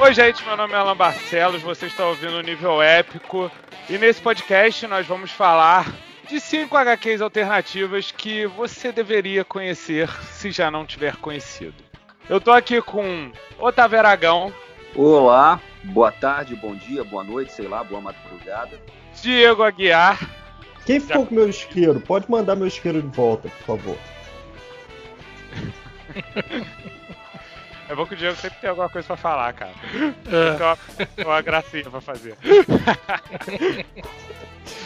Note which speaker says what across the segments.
Speaker 1: Oi, gente, meu nome é Alan Barcelos, você está ouvindo o Nível Épico e nesse podcast nós vamos falar de cinco HQs alternativas que você deveria conhecer se já não tiver conhecido. Eu tô aqui com Otávio Aragão.
Speaker 2: Olá, boa tarde, bom dia, boa noite, sei lá, boa madrugada.
Speaker 1: Diego Aguiar.
Speaker 3: Quem ficou já... com meu isqueiro? Pode mandar meu isqueiro de volta, por favor.
Speaker 1: É bom que o Diego sempre tem alguma coisa pra falar, cara. É. Tem uma, uma gracinha pra fazer.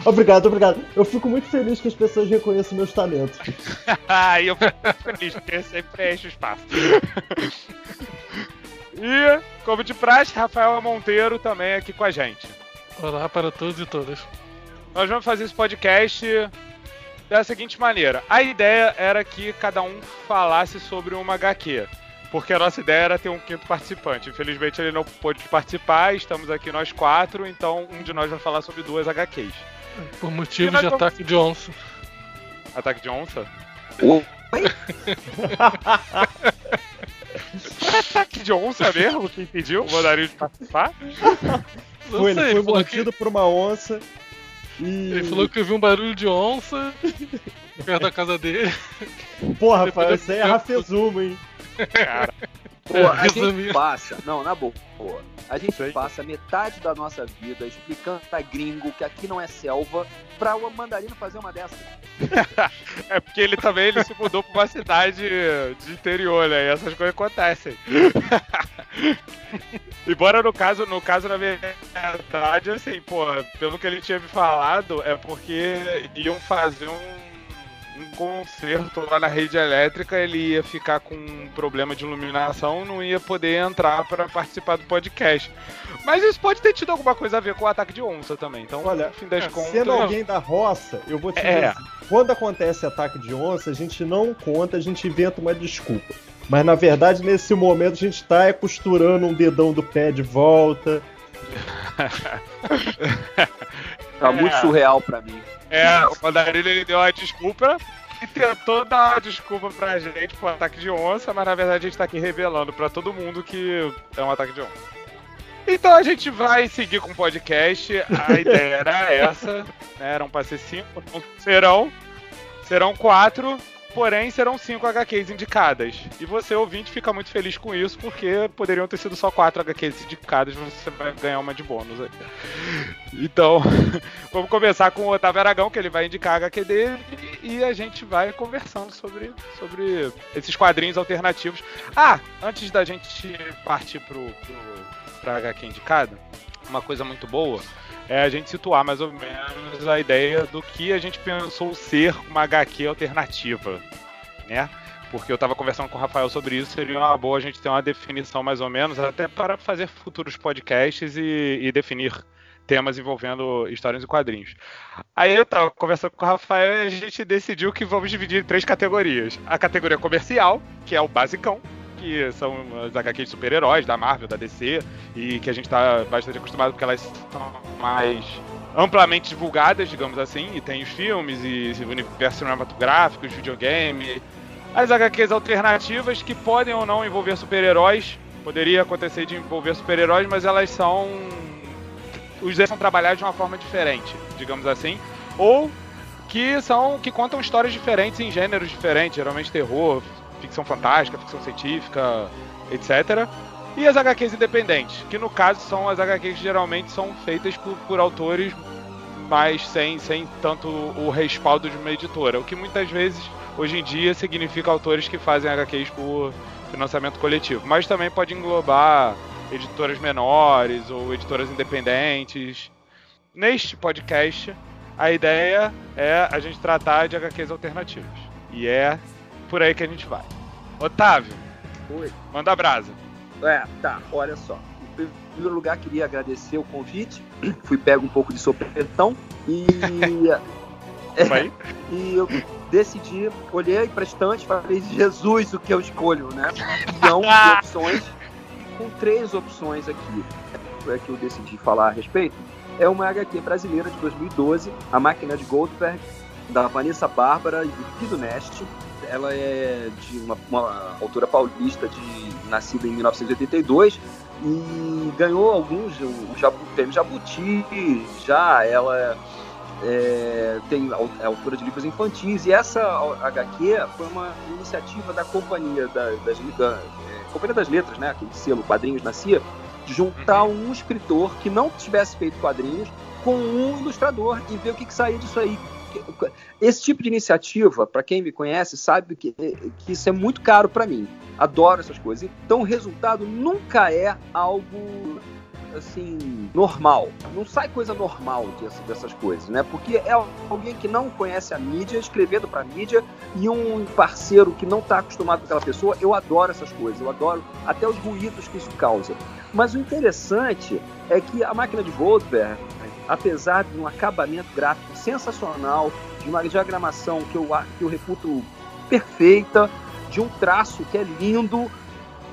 Speaker 3: Obrigado, obrigado. Eu fico muito feliz que as pessoas reconheçam meus talentos.
Speaker 1: e eu fico muito feliz, porque sempre enche o espaço. e, como de praxe, Rafael Monteiro também aqui com a gente.
Speaker 4: Olá para todos e todas.
Speaker 1: Nós vamos fazer esse podcast da seguinte maneira. A ideia era que cada um falasse sobre uma HQ porque a nossa ideia era ter um quinto participante. Infelizmente ele não pôde participar, estamos aqui nós quatro, então um de nós vai falar sobre duas HQs.
Speaker 4: Por motivo de ataque de onça.
Speaker 1: Ataque de onça?
Speaker 2: Oi?
Speaker 1: ataque de onça mesmo? Quem pediu o mandarim de participar?
Speaker 3: Foi, ele foi mordido que... por uma onça. E...
Speaker 4: Ele falou que viu um barulho de onça perto da casa dele.
Speaker 3: Porra, rapaz, isso aí é Rafezuma, hein?
Speaker 2: Cara. Pô, a gente passa, não, na boa, a gente Sei. passa metade da nossa vida explicando pra gringo que aqui não é selva pra o mandarino fazer uma dessas.
Speaker 1: é porque ele também ele se mudou pra uma cidade de interior, né? E essas coisas acontecem. Embora no caso, no caso, na verdade, assim, pô, pelo que ele tinha me falado, é porque iam fazer um um conserto lá na rede elétrica, ele ia ficar com um problema de iluminação, não ia poder entrar para participar do podcast. Mas isso pode ter tido alguma coisa a ver com o ataque de onça também. Então,
Speaker 3: olha,
Speaker 1: no fim das
Speaker 3: contas, sendo alguém da roça, eu vou te é. dizer, quando acontece ataque de onça, a gente não conta, a gente inventa uma desculpa. Mas na verdade, nesse momento, a gente está costurando um dedão do pé de volta.
Speaker 2: tá muito é. surreal para mim.
Speaker 1: É, o Mandarino ele deu uma desculpa e tentou dar uma desculpa pra gente pro ataque de onça, mas na verdade a gente tá aqui revelando pra todo mundo que é um ataque de onça. Então a gente vai seguir com o podcast. A ideia era essa, né? Eram pra ser cinco, não serão. Serão quatro porém serão cinco HQs indicadas. E você, ouvinte, fica muito feliz com isso, porque poderiam ter sido só quatro HQs indicadas, você vai ganhar uma de bônus aí. Então, vamos começar com o Otávio Aragão, que ele vai indicar a HQ dele, e a gente vai conversando sobre, sobre esses quadrinhos alternativos. Ah, antes da gente partir pro, pro, HQ indicada, uma coisa muito boa é a gente situar mais ou menos a ideia do que a gente pensou ser uma HQ alternativa, né? Porque eu estava conversando com o Rafael sobre isso, seria uma boa a gente ter uma definição mais ou menos, até para fazer futuros podcasts e, e definir temas envolvendo histórias e quadrinhos. Aí eu estava conversando com o Rafael e a gente decidiu que vamos dividir em três categorias. A categoria comercial, que é o basicão, que são as HQs super-heróis da Marvel, da DC, e que a gente está bastante acostumado porque elas são mais amplamente divulgadas, digamos assim, e tem os filmes e o universo cinematográfico, os videogames, as HQs alternativas que podem ou não envolver super-heróis, poderia acontecer de envolver super-heróis, mas elas são os são trabalhados de uma forma diferente, digamos assim, ou que são que contam histórias diferentes em gêneros diferentes, geralmente terror, ficção fantástica, ficção científica, etc. E as HQs independentes, que no caso são as HQs que geralmente são feitas por, por autores, mas sem, sem tanto o respaldo de uma editora. O que muitas vezes, hoje em dia, significa autores que fazem HQs por financiamento coletivo. Mas também pode englobar editoras menores ou editoras independentes. Neste podcast, a ideia é a gente tratar de HQs alternativas. E é por aí que a gente vai. Otávio.
Speaker 2: Oi.
Speaker 1: Manda brasa.
Speaker 2: É, tá, olha só. Em primeiro lugar, queria agradecer o convite. Fui pego um pouco de sopetão e.
Speaker 1: é,
Speaker 2: e eu decidi, olhei para estante e falei, Jesus, o que eu escolho, né? Milhão de opções. Com três opções aqui é que eu decidi falar a respeito. É uma HQ brasileira de 2012, A Máquina de Goldberg, da Vanessa Bárbara e do Pido Neste ela é de uma, uma autora paulista de nascida em 1982, e ganhou alguns, o, o prêmio Jabuti, já ela é, tem é autora de livros infantis, e essa HQ foi uma iniciativa da Companhia da, das, da, é, Companhia das Letras, né, aquele selo Quadrinhos Nascia, de juntar uhum. um escritor que não tivesse feito quadrinhos com um ilustrador e ver o que, que saía disso aí. Esse tipo de iniciativa, para quem me conhece, sabe que, que isso é muito caro para mim. Adoro essas coisas. Então o resultado nunca é algo assim, normal. Não sai coisa normal dessas coisas, né? Porque é alguém que não conhece a mídia, escrevendo para mídia, e um parceiro que não está acostumado com aquela pessoa. Eu adoro essas coisas, eu adoro até os ruídos que isso causa. Mas o interessante é que a máquina de Goldberg, apesar de um acabamento gráfico sensacional, de uma diagramação que eu, que eu reputo perfeita, de um traço que é lindo,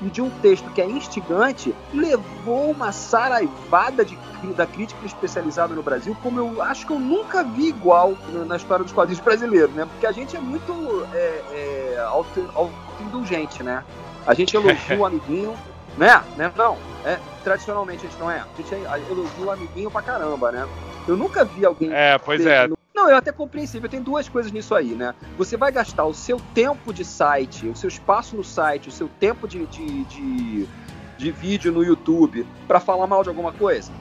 Speaker 2: e de um texto que é instigante, levou uma saraivada de, da crítica especializada no Brasil, como eu acho que eu nunca vi igual na história dos quadrinhos brasileiros, né? Porque a gente é muito é, é, auto-indulgente, né? A gente elogia o amiguinho, né? né? Não, é, tradicionalmente a gente não é. A gente elogia o amiguinho pra caramba, né? Eu nunca vi alguém.
Speaker 1: É, pois é. No
Speaker 2: não, é até compreensível. Tem duas coisas nisso aí, né? Você vai gastar o seu tempo de site, o seu espaço no site, o seu tempo de, de, de, de vídeo no YouTube para falar mal de alguma coisa?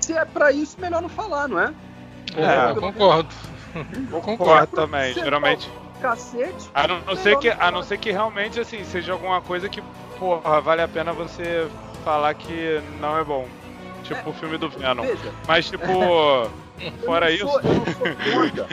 Speaker 2: Se é para isso, melhor não falar, não é?
Speaker 4: É, eu concordo.
Speaker 1: Eu concordo também. Você Geralmente.
Speaker 2: Cacete.
Speaker 1: A não, não ser que, a não ser que realmente assim seja alguma coisa que, porra, vale a pena você falar que não é bom. Tipo é, o filme do Venom. Veja. Mas tipo. Fora isso.
Speaker 2: Sou, eu, não sou contra,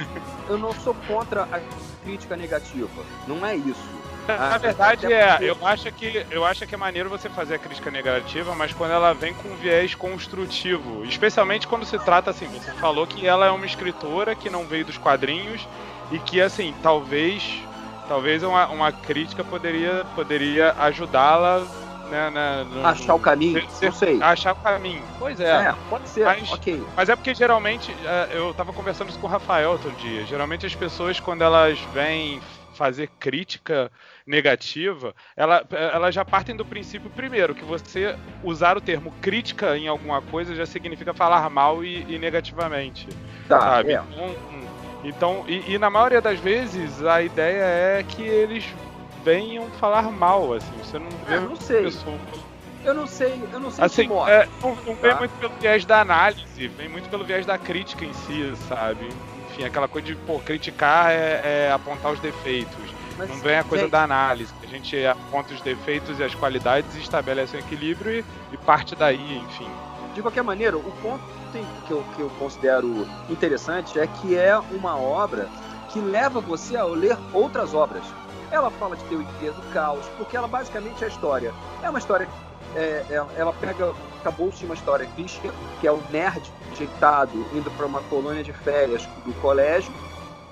Speaker 2: eu não sou contra a crítica negativa. Não é isso.
Speaker 1: Na verdade é, eu acho que eu acho que é maneiro você fazer a crítica negativa, mas quando ela vem com um viés construtivo, especialmente quando se trata assim, você falou que ela é uma escritora que não veio dos quadrinhos e que assim, talvez talvez uma, uma crítica poderia poderia ajudá-la né, né,
Speaker 2: no, achar o caminho, ser, não sei.
Speaker 1: Achar o caminho. Pois é.
Speaker 2: é pode ser,
Speaker 1: mas,
Speaker 2: ok.
Speaker 1: Mas é porque geralmente, é, eu tava conversando isso com o Rafael outro dia, geralmente as pessoas quando elas vêm fazer crítica negativa, ela, elas já partem do princípio, primeiro, que você usar o termo crítica em alguma coisa já significa falar mal e, e negativamente. Tá, sabe? É. Então, então e, e, na maioria das vezes a ideia é que eles venham falar mal, assim. Você não vê.
Speaker 2: Eu não sei. Pessoa... Eu não sei, eu não sei
Speaker 1: assim, é, não, não vem tá? muito pelo viés da análise, vem muito pelo viés da crítica em si, sabe? Enfim, aquela coisa de, pô, criticar é, é apontar os defeitos. Mas, não vem a coisa gente... da análise. A gente aponta os defeitos e as qualidades e estabelece um equilíbrio e, e parte daí, enfim.
Speaker 2: De qualquer maneira, o ponto que eu, que eu considero interessante é que é uma obra que leva você a ler outras obras. Ela fala de teoria do caos, porque ela basicamente é a história. É uma história. É, é, ela pega. Acabou-se de uma história clichê, que é o nerd rejeitado indo para uma colônia de férias do colégio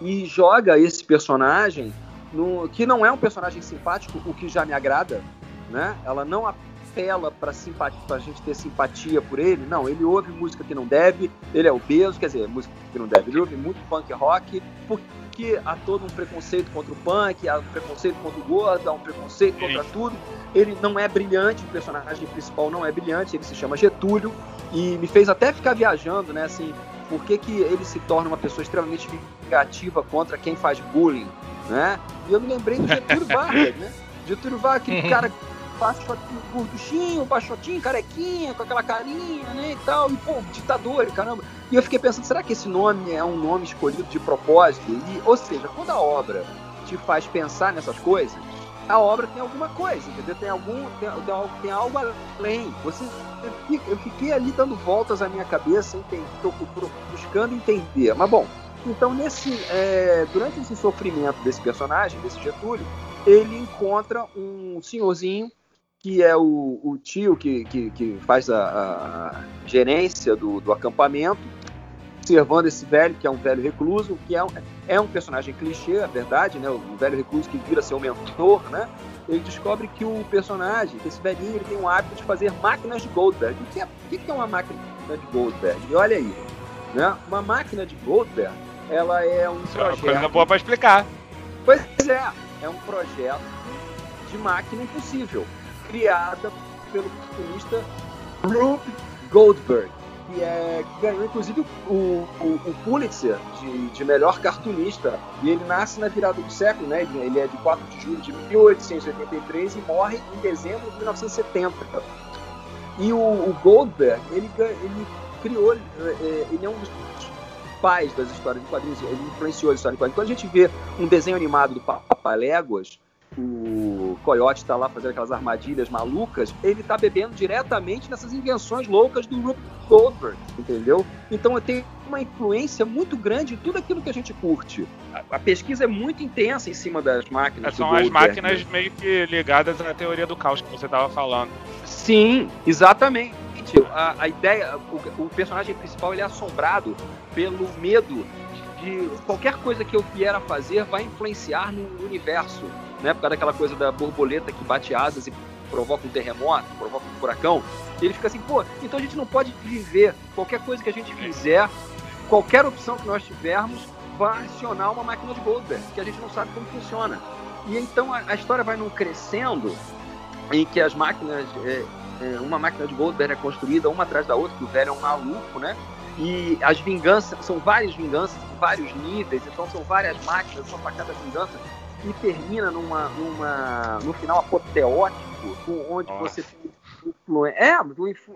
Speaker 2: e joga esse personagem no, que não é um personagem simpático, o que já me agrada, né? Ela não apela para a gente ter simpatia por ele. Não, ele ouve música que não deve, ele é obeso, quer dizer, música que não deve, ele ouve muito punk rock, porque há todo um preconceito contra o punk, há um preconceito contra o gordo, há um preconceito contra tudo. Ele não é brilhante, o personagem principal não é brilhante, ele se chama Getúlio, e me fez até ficar viajando, né, assim, por que, que ele se torna uma pessoa extremamente vingativa contra quem faz bullying, né? E eu me lembrei do Getúlio Vargas, né? Getúlio Vargas, aquele cara baixotinho, gorduchinho, baixotinho, carequinha, com aquela carinha, né, e tal, e pô, ditador, caramba. E eu fiquei pensando, será que esse nome é um nome escolhido de propósito? E, ou seja, quando a obra te faz pensar nessas coisas, a obra tem alguma coisa, entendeu? Tem algum, tem, tem, tem algo além. Você, eu fiquei ali dando voltas na minha cabeça, entendi, buscando entender. Mas bom, então nesse, é, durante esse sofrimento desse personagem, desse Getúlio, ele encontra um senhorzinho que é o, o tio que, que, que faz a, a, gerência do, do acampamento, observando esse velho, que é um velho recluso, que é um, é um personagem clichê, é verdade, né? O velho recluso que vira seu mentor, né? Ele descobre que o personagem, que esse velhinho, ele tem um hábito de fazer máquinas de Goldberg. O que é, o que é uma máquina de Goldberg? E olha aí, né? Uma máquina de Goldberg, ela é um Isso projeto... É uma
Speaker 1: coisa boa para explicar.
Speaker 2: Pois é, é um projeto de máquina impossível criada pelo cartunista Rube Goldberg, que, é, ganhou inclusive o, o, o Pulitzer de, de, melhor cartunista. E ele nasce na virada do século, né? Ele, é de 4 de julho de 1883 e morre em dezembro de 1970. E o, o Goldberg, ele, ele criou, é, ele é um dos pais das histórias de quadrinhos, ele influenciou as histórias de quadrinhos. Quando a gente vê um desenho animado do Papaléguas, o Coyote está lá fazendo aquelas armadilhas malucas, ele está bebendo diretamente nessas invenções loucas do Rupert Goldberg, entendeu? Então tem uma influência muito grande em tudo aquilo que a gente curte. A, a pesquisa é muito intensa em cima das máquinas.
Speaker 1: São as máquinas meio que ligadas à teoria do caos que você estava falando.
Speaker 2: Sim, exatamente. A, a ideia, o, o, personagem principal ele é assombrado pelo medo de qualquer coisa que eu vier a fazer vai influenciar no universo né? Por causa daquela coisa da borboleta que bate asas e provoca um terremoto, provoca um furacão. ele fica assim, pô, então a gente não pode viver. Qualquer coisa que a gente fizer, qualquer opção que nós tivermos, vai acionar uma máquina de Goldberg, que a gente não sabe como funciona. E então a, a história vai num crescendo em que as máquinas, é, é, uma máquina de Goldberg é construída uma atrás da outra, que o velho é um maluco, né? E as vinganças, são várias vinganças, vários níveis, então são várias máquinas, são para cada vingança e termina numa, numa, no final apoteótico, onde Nossa. você é,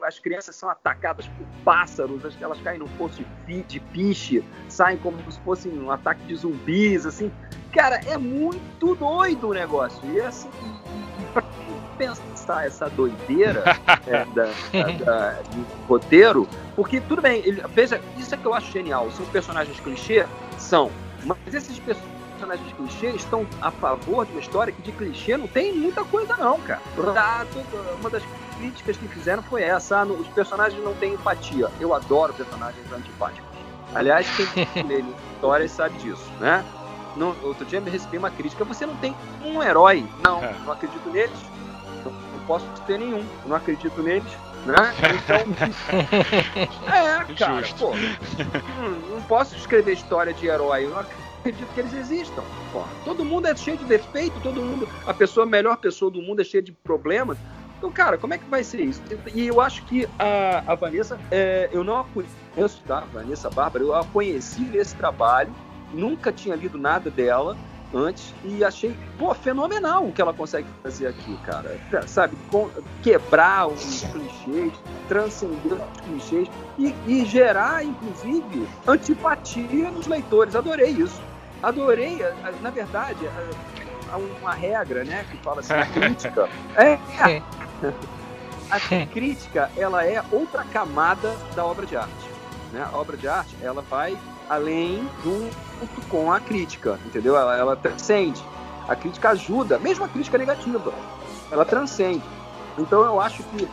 Speaker 2: as crianças são atacadas por pássaros, elas caem num poço de, de piche, saem como se fosse um ataque de zumbis, assim. Cara, é muito doido o negócio. E assim, e, e pra pensar essa doideira é, da, da, da, do roteiro, porque tudo bem, ele, veja, isso é que eu acho genial. São personagens clichê? São. Mas esses personagens personagens clichê estão a favor de uma história que de clichê não tem muita coisa não, cara. Uma das críticas que fizeram foi essa, ah, os personagens não têm empatia. Eu adoro personagens antipáticos. Aliás, quem lê histórias sabe disso, né? No, outro dia me recebi uma crítica, você não tem um herói. Não, é. não acredito neles. Não, não posso ter nenhum. Não acredito neles. Né? Então, é, cara, Justo. pô, não, não posso escrever história de herói. Eu não acredito acredito que eles existam. Todo mundo é cheio de defeito, todo mundo, a pessoa, a melhor pessoa do mundo é cheia de problemas. Então, cara, como é que vai ser isso? E eu acho que a, a Vanessa, é, eu não a conheço, tá? Vanessa Bárbara, eu a conheci nesse trabalho, nunca tinha lido nada dela antes e achei, pô, fenomenal o que ela consegue fazer aqui, cara. Sabe, quebrar os clichês, transcender os clichês e, e gerar, inclusive, antipatia nos leitores. Adorei isso adorei, na verdade, há uma regra, né, que fala assim, a crítica. É, a crítica, ela é outra camada da obra de arte. Né? A obra de arte, ela vai além junto com a crítica, entendeu? Ela, ela transcende. A crítica ajuda, mesmo a crítica negativa, ela transcende. Então eu acho que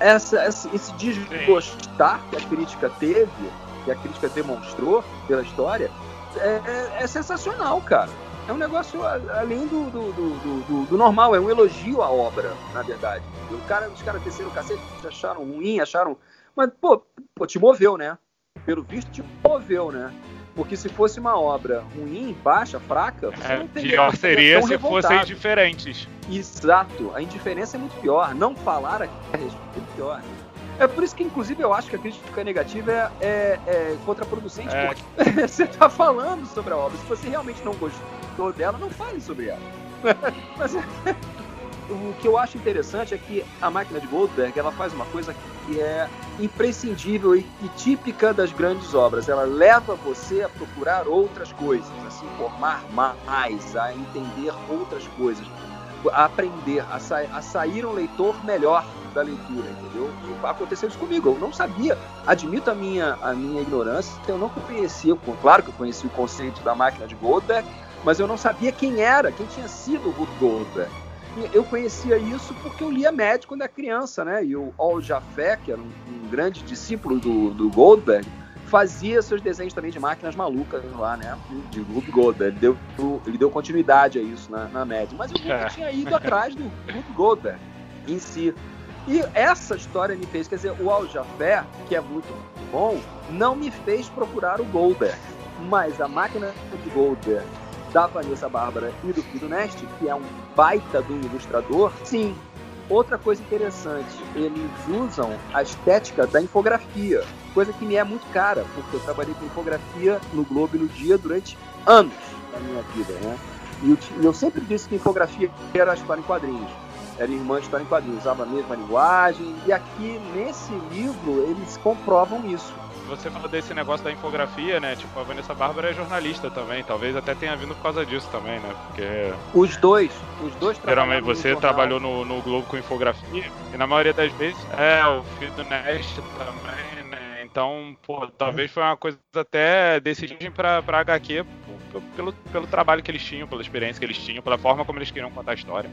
Speaker 2: essa, esse, esse desgostar que a crítica teve, que a crítica demonstrou pela história, é, é, é, sensacional, cara. É um negócio além do, do, do, do, normal, é um elogio à obra, na verdade. O cara, os caras desceram o cacete, acharam ruim, acharam. Mas, pô, pô, te moveu, né? Pelo visto, te moveu, né? Porque se fosse uma obra ruim, baixa, fraca, você
Speaker 1: é, não teria. Pior seria se fossem diferentes.
Speaker 2: Exato. A indiferença é muito pior. Não falar a respeito é pior. É por isso que, inclusive, eu acho que a crítica negativa é, é, é contraproducente. É. Porque você está falando sobre a obra. Se você realmente não gostou dela, não fale sobre ela. Mas o que eu acho interessante é que a máquina de Goldberg ela faz uma coisa que é imprescindível e, e típica das grandes obras. Ela leva você a procurar outras coisas, a se informar mais, a entender outras coisas, a aprender, a, sa a sair um leitor melhor da leitura, entendeu? E aconteceu isso comigo, eu não sabia, admito a minha, a minha ignorância, eu não conhecia, claro que eu conhecia o conceito da máquina de Goldberg, mas eu não sabia quem era, quem tinha sido o Ruth Goldberg. Eu conhecia isso porque eu lia Mad quando era criança, né? E o Al Jaffe, que era um, um grande discípulo do, do Goldberg, fazia seus desenhos também de máquinas malucas lá, né? De Ruth Goldberg. Ele deu, ele deu continuidade a isso na, na Mad. Mas eu nunca é. tinha ido atrás do Ruth Goldberg em si. E essa história me fez, quer dizer, o Al Jafé, que é muito bom, não me fez procurar o Goldberg. Mas a máquina de Goldberg da Vanessa Bárbara e do Fido Nest, que é um baita do ilustrador, sim, outra coisa interessante, eles usam a estética da infografia, coisa que me é muito cara, porque eu trabalhei com infografia no Globo e no Dia durante anos da minha vida, né? E eu, sempre disse que infografia era a história em quadrinhos. Era irmã de história em quadrinhos, usava a mesma linguagem. E aqui, nesse livro, eles comprovam isso
Speaker 1: você falou desse negócio da infografia, né? Tipo, a Vanessa Bárbara é jornalista também. Talvez até tenha vindo por causa disso também, né? Porque.
Speaker 2: Os dois, os dois
Speaker 1: Geralmente você no trabalhou no, no, Globo com infografia. E na maioria das vezes, é, o filho do Nest também, né? Então, pô, talvez foi uma coisa até decidida pra, pra HQ pô, pelo, pelo trabalho que eles tinham, pela experiência que eles tinham, pela forma como eles queriam contar a história.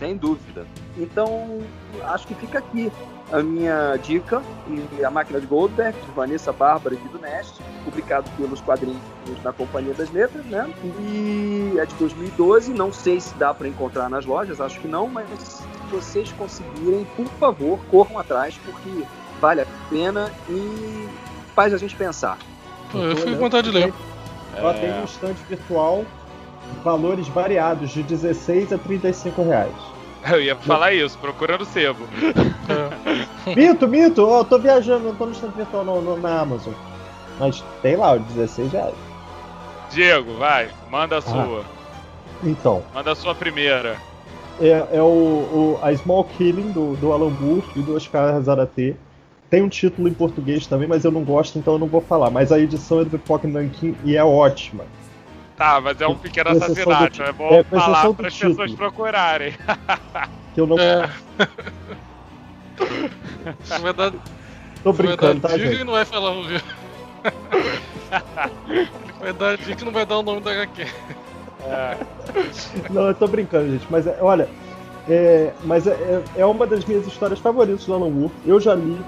Speaker 2: Sem dúvida. Então, acho que fica aqui a minha dica e a máquina de Goldberg, de Vanessa Bárbara e do Nest, publicado pelos quadrinhos da Companhia das Letras, né? E é de 2012, não sei se dá para encontrar nas lojas, acho que não, mas se vocês conseguirem, por favor, corram atrás, porque vale a pena e faz a gente pensar.
Speaker 4: Eu fico com vontade de ler.
Speaker 3: Ela é... tem um estante virtual, valores variados, de 16 a 35 reais.
Speaker 1: Eu ia falar isso, procurando sebo.
Speaker 3: mito, mito, eu tô viajando, não tô no stand virtual no, no, na Amazon. Mas tem lá, o 16 reais.
Speaker 1: Diego, vai, manda a ah. sua.
Speaker 3: Então.
Speaker 1: Manda a sua primeira.
Speaker 3: É, é o, o, a Small Killing do, do Alan Moore e do Oscar Zarate. Tem um título em português também, mas eu não gosto, então eu não vou falar. Mas a edição é do Pipoca Nankin e é ótima.
Speaker 1: Tá, mas é um pequeno assassinato. É bom é, falar para as pessoas procurarem.
Speaker 3: Que eu não. É.
Speaker 4: Na verdade.
Speaker 3: Tô brincando, tá,
Speaker 4: gente? não vai falar o Vai dar dica que não vai dar o nome da HQ.
Speaker 3: É. Não, eu tô brincando, gente. Mas é, olha, é, mas é, é uma das minhas histórias favoritas do Alan Moore. Eu já li,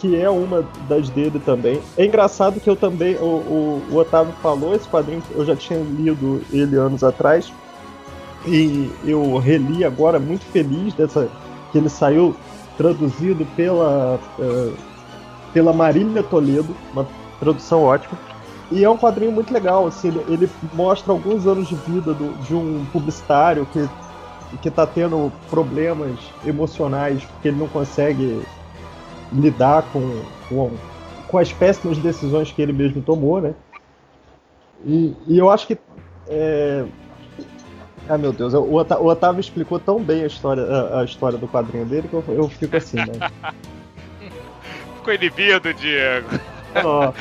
Speaker 3: que é uma das dele também. É engraçado que eu também, o, o, o, Otávio falou, esse quadrinho eu já tinha lido ele anos atrás, e eu reli agora, muito feliz dessa que ele saiu traduzido pela, uh, pela Marília Toledo, uma tradução ótima. E é um quadrinho muito legal, assim, ele, ele mostra alguns anos de vida do, de um publicitário que que está tendo problemas emocionais porque ele não consegue lidar com, com, com as péssimas decisões que ele mesmo tomou, né? E, e eu acho que. É... Ah, meu Deus, o Otávio, o Otávio explicou tão bem a história, a, a, história do quadrinho dele que eu, eu fico assim, né?
Speaker 1: Ficou inibido, Diego.
Speaker 2: Oh.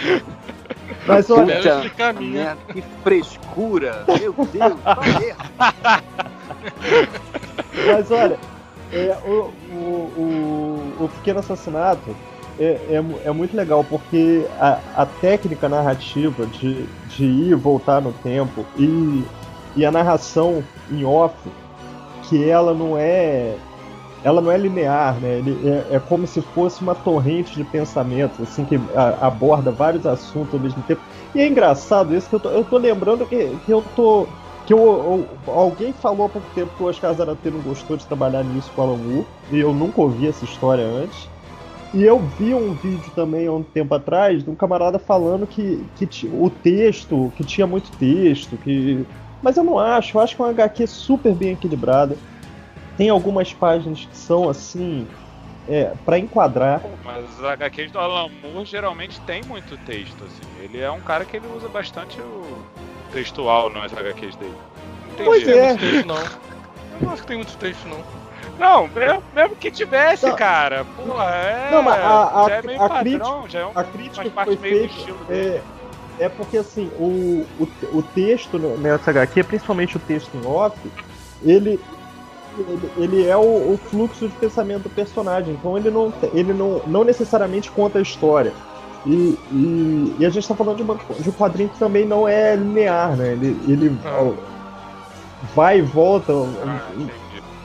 Speaker 2: Mas olha, que frescura! Meu Deus,
Speaker 3: Mas olha, é, o, o, o, o Pequeno Assassinato é, é, é, muito legal porque a, a técnica narrativa de, de ir e voltar no tempo e, e a narração em off, que ela não é ela não é linear, né? Ele, é, é, como se fosse uma torrente de pensamentos, assim, que a, aborda vários assuntos ao mesmo tempo. E é engraçado isso que eu tô, eu tô lembrando que, que eu tô que eu, eu, alguém falou há pouco tempo que o Oscar Zarate não gostou de trabalhar nisso com o Alan Moore, e eu nunca ouvi essa história antes. E eu vi um vídeo também há um tempo atrás de um camarada falando que, que o texto, que tinha muito texto, que. Mas eu não acho, eu acho que é uma HQ super bem equilibrada. Tem algumas páginas que são assim. É, para enquadrar.
Speaker 1: Mas as HQs do Alan Moore geralmente tem muito texto, assim. Ele é um cara que ele usa bastante o textual nas HQs dele.
Speaker 3: Não pois é.
Speaker 4: Texto, não. Eu não acho que tem muito texto, não.
Speaker 1: Não, mesmo, mesmo que tivesse, não. cara. Porra, é.
Speaker 3: Não, mas a, a,
Speaker 1: já é meio
Speaker 3: a
Speaker 1: padrão,
Speaker 3: crítica,
Speaker 1: já é um,
Speaker 3: a crítica que foi feita é, é porque assim, o, o, o texto nessa HQ, principalmente o texto em off, ele, ele, ele é o, o, fluxo de pensamento do personagem. Então ele não, ele não, não necessariamente conta a história. E, e, e, a gente está falando de, uma, de, um quadrinho que também não é linear, né? Ele, ele ah. vai e volta ah,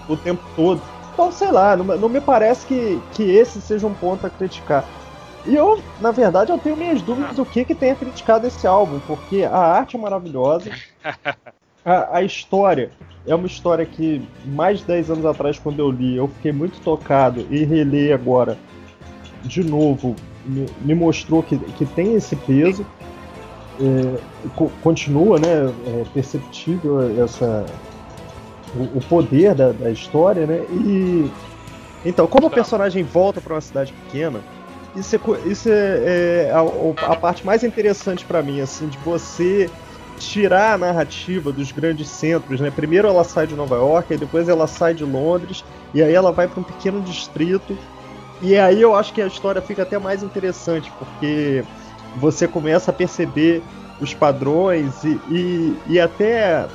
Speaker 3: o, o, tempo todo. Então, sei lá, não, não, me parece que, que esse seja um ponto a criticar. E eu, na verdade, eu tenho minhas dúvidas do que, que tenha criticado esse álbum, porque a arte é maravilhosa, a, a história é uma história que mais de 10 anos atrás, quando eu li, eu fiquei muito tocado e reli agora de novo me, me mostrou que, que tem esse peso. É, continua né, é perceptível essa, o, o poder da, da, história, né? E, Então, como o personagem volta para uma cidade pequena, isso é, isso é, é a, a, parte mais interessante para mim, assim, de você tirar a narrativa dos grandes centros, né? Primeiro ela sai de Nova York, depois ela sai de Londres, e aí ela vai para um pequeno distrito. E aí eu acho que a história fica até mais interessante, porque você começa a perceber os padrões e, e, e até,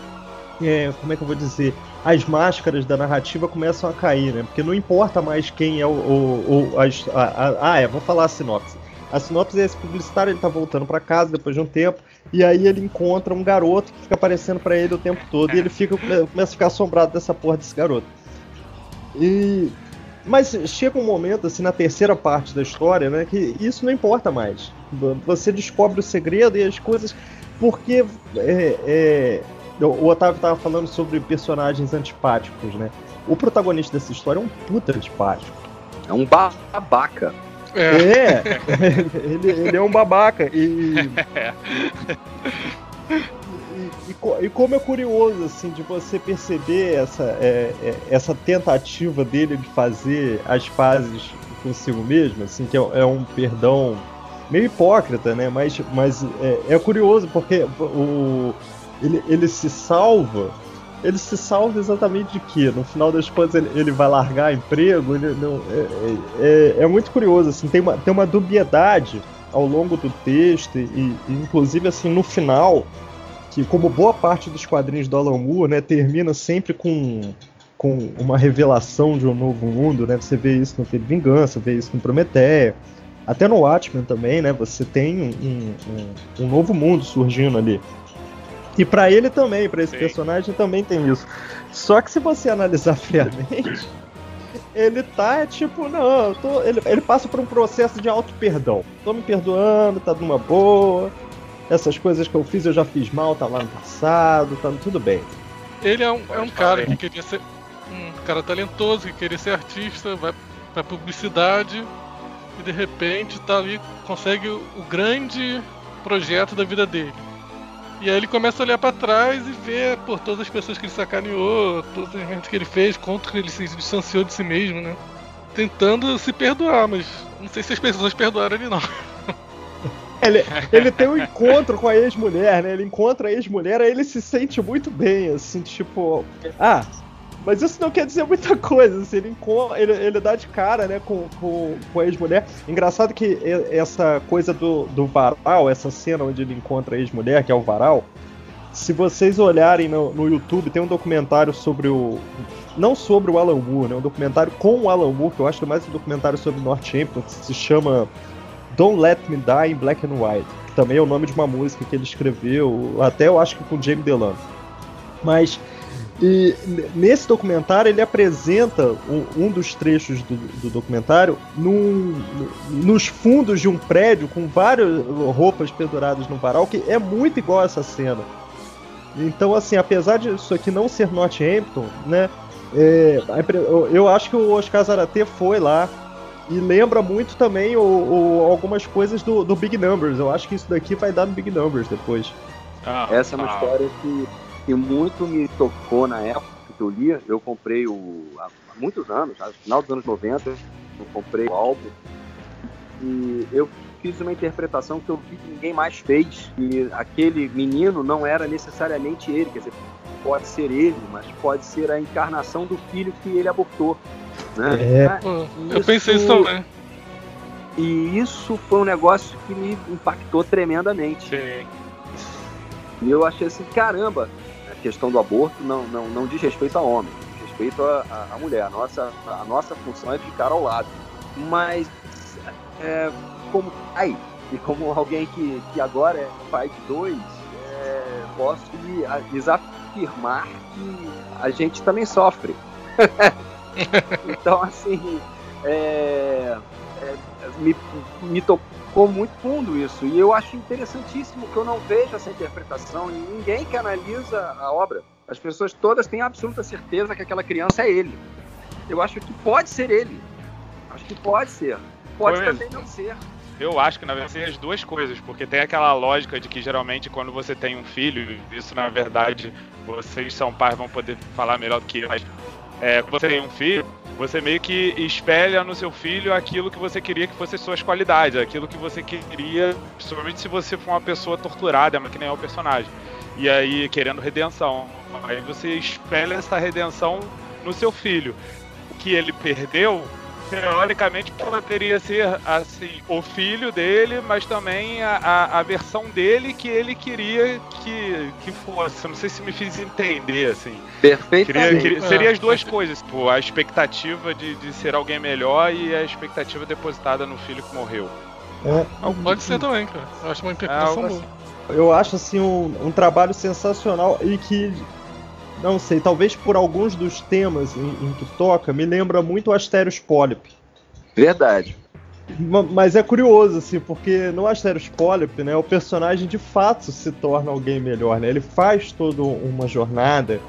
Speaker 3: é, como é que eu vou dizer, as máscaras da narrativa começam a cair, né? Porque não importa mais quem é o. o, o a, a, ah, é, vou falar a sinopse. A sinopse é esse publicitário, ele tá voltando para casa depois de um tempo, e aí ele encontra um garoto que fica aparecendo para ele o tempo todo, e ele fica, começa a ficar assombrado dessa porra desse garoto. E. Mas chega um momento, assim, na terceira parte da história, né, que isso não importa mais. Você descobre o segredo e as coisas. Porque é, é, o Otávio estava falando sobre personagens antipáticos, né? O protagonista dessa história é um puta antipático.
Speaker 2: É um babaca.
Speaker 3: É, é ele, ele, é um babaca. E, e, e, e, como é curioso, assim, de você perceber essa, é, é, essa tentativa dele de fazer as fases consigo mesmo, assim, que é, é um perdão meio hipócrita, né? Mas, mas é, é curioso porque o, ele, ele se salva. Ele se salva exatamente de quê? No final das contas, ele, ele vai largar emprego? Ele, não, é, é, é, é, muito curioso, assim, tem uma, tem uma dubiedade ao longo do texto, e, e, inclusive assim, no final, que como boa parte dos quadrinhos do Alan Moore, né, termina sempre com, com uma revelação de um novo mundo, né? Você vê isso no Filho Vingança, vê isso no Prometeia, até no Watchmen também, né? Você tem um, um, um novo mundo surgindo ali. E para ele também, para esse Sim. personagem também tem isso. Só que se você analisar friamente, ele tá tipo, não, tô, ele, ele passa por um processo de auto-perdão. Tô me perdoando, tá numa boa. Essas coisas que eu fiz eu já fiz mal, tá lá no passado, tá tudo bem.
Speaker 4: Ele é um, é um cara que queria ser um cara talentoso, que queria ser artista, vai pra publicidade e de repente tá ali, consegue o, grande projeto da vida dele e aí ele começa a olhar para trás e ver por todas as pessoas que ele sacaneou, todas as merdas que ele fez, quanto que ele se distanciou de si mesmo, né? Tentando se perdoar, mas não sei se as pessoas perdoaram ele não.
Speaker 3: Ele, ele tem um encontro com a ex-mulher, né? Ele encontra a ex-mulher, aí ele se sente muito bem, assim, tipo. Ah, mas isso não quer dizer muita coisa, assim, ele, ele, ele dá de cara, né, com, com, com a ex-mulher. Engraçado que essa coisa do, do varal, essa cena onde ele encontra a ex-mulher, que é o varal, se vocês olharem no, no YouTube, tem um documentário sobre o. Não sobre o Alan Moore, né? Um documentário com o Alan Moore, que eu acho que é mais um documentário sobre Northampton, que se chama Don't Let Me Die in Black and White. Que também é o nome de uma música que ele escreveu, até eu acho que com Jamie Delano. Mas e nesse documentário ele apresenta um, um dos trechos do, do documentário num, nos fundos de um prédio com várias roupas penduradas no varal, que é muito igual a essa cena. Então, assim, apesar disso aqui não ser Northampton, né? É, eu acho que o Oscar Zarate foi lá e lembra muito também o, o, algumas coisas do, do, Big Numbers. Eu acho que isso daqui vai dar no Big Numbers depois.
Speaker 2: Ah, Essa é uma ah. história que que muito me tocou na época que eu li. Eu comprei o. há muitos anos, no final dos anos 90, eu comprei o álbum. E eu fiz uma interpretação que eu vi que ninguém mais fez. E aquele menino não era necessariamente ele, quer dizer, pode ser ele, mas pode ser a encarnação do filho que ele abortou. Né?
Speaker 4: É. Ah, eu pensei isso também.
Speaker 2: E isso foi um negócio que me impactou tremendamente.
Speaker 4: Sim.
Speaker 2: E eu achei assim, caramba, questão do aborto não, não, não diz respeito a homem, diz respeito à mulher. A nossa, a nossa função é ficar ao lado. Mas, é, como pai, e como alguém que, que agora é pai de dois, é, posso desafirmar que a gente também sofre. então, assim, é, é, me, me tocou muito fundo isso. E eu acho interessantíssimo que eu não vejo essa interpretação em ninguém que analisa a obra. As pessoas todas têm absoluta certeza que aquela criança é ele. Eu acho que pode ser ele. Acho que pode ser. Pode Foi também mesmo. não ser.
Speaker 1: Eu acho que na verdade as duas coisas, porque tem aquela lógica de que geralmente quando você tem um filho, isso na verdade vocês são pais vão poder falar melhor do que eu, mas é, você tem um filho, você meio que espelha no seu filho aquilo que você queria que fosse suas qualidades, aquilo que você queria, principalmente se você for uma pessoa torturada, mas que nem é o personagem. E aí, querendo redenção. Aí você espelha essa redenção no seu filho. O que ele perdeu, teoricamente poderia ser assim o filho dele, mas também a, a, a, versão dele que ele queria que, que fosse. Não sei se me fiz entender assim.
Speaker 2: Perfeito.
Speaker 1: seria as duas coisas, tipo, a expectativa de, de ser alguém melhor e a expectativa depositada no filho que morreu.
Speaker 4: É, pode ser também, cara. Eu acho uma interpretação é, boa. Assim.
Speaker 3: Eu acho assim um, um trabalho sensacional e que não sei, talvez por alguns dos temas em, em que toca, me lembra muito Asterios Polyp.
Speaker 2: Verdade.
Speaker 3: Mas é curioso, assim, porque no Asterios Polyp, né, o personagem de fato se torna alguém melhor, né? Ele faz toda uma jornada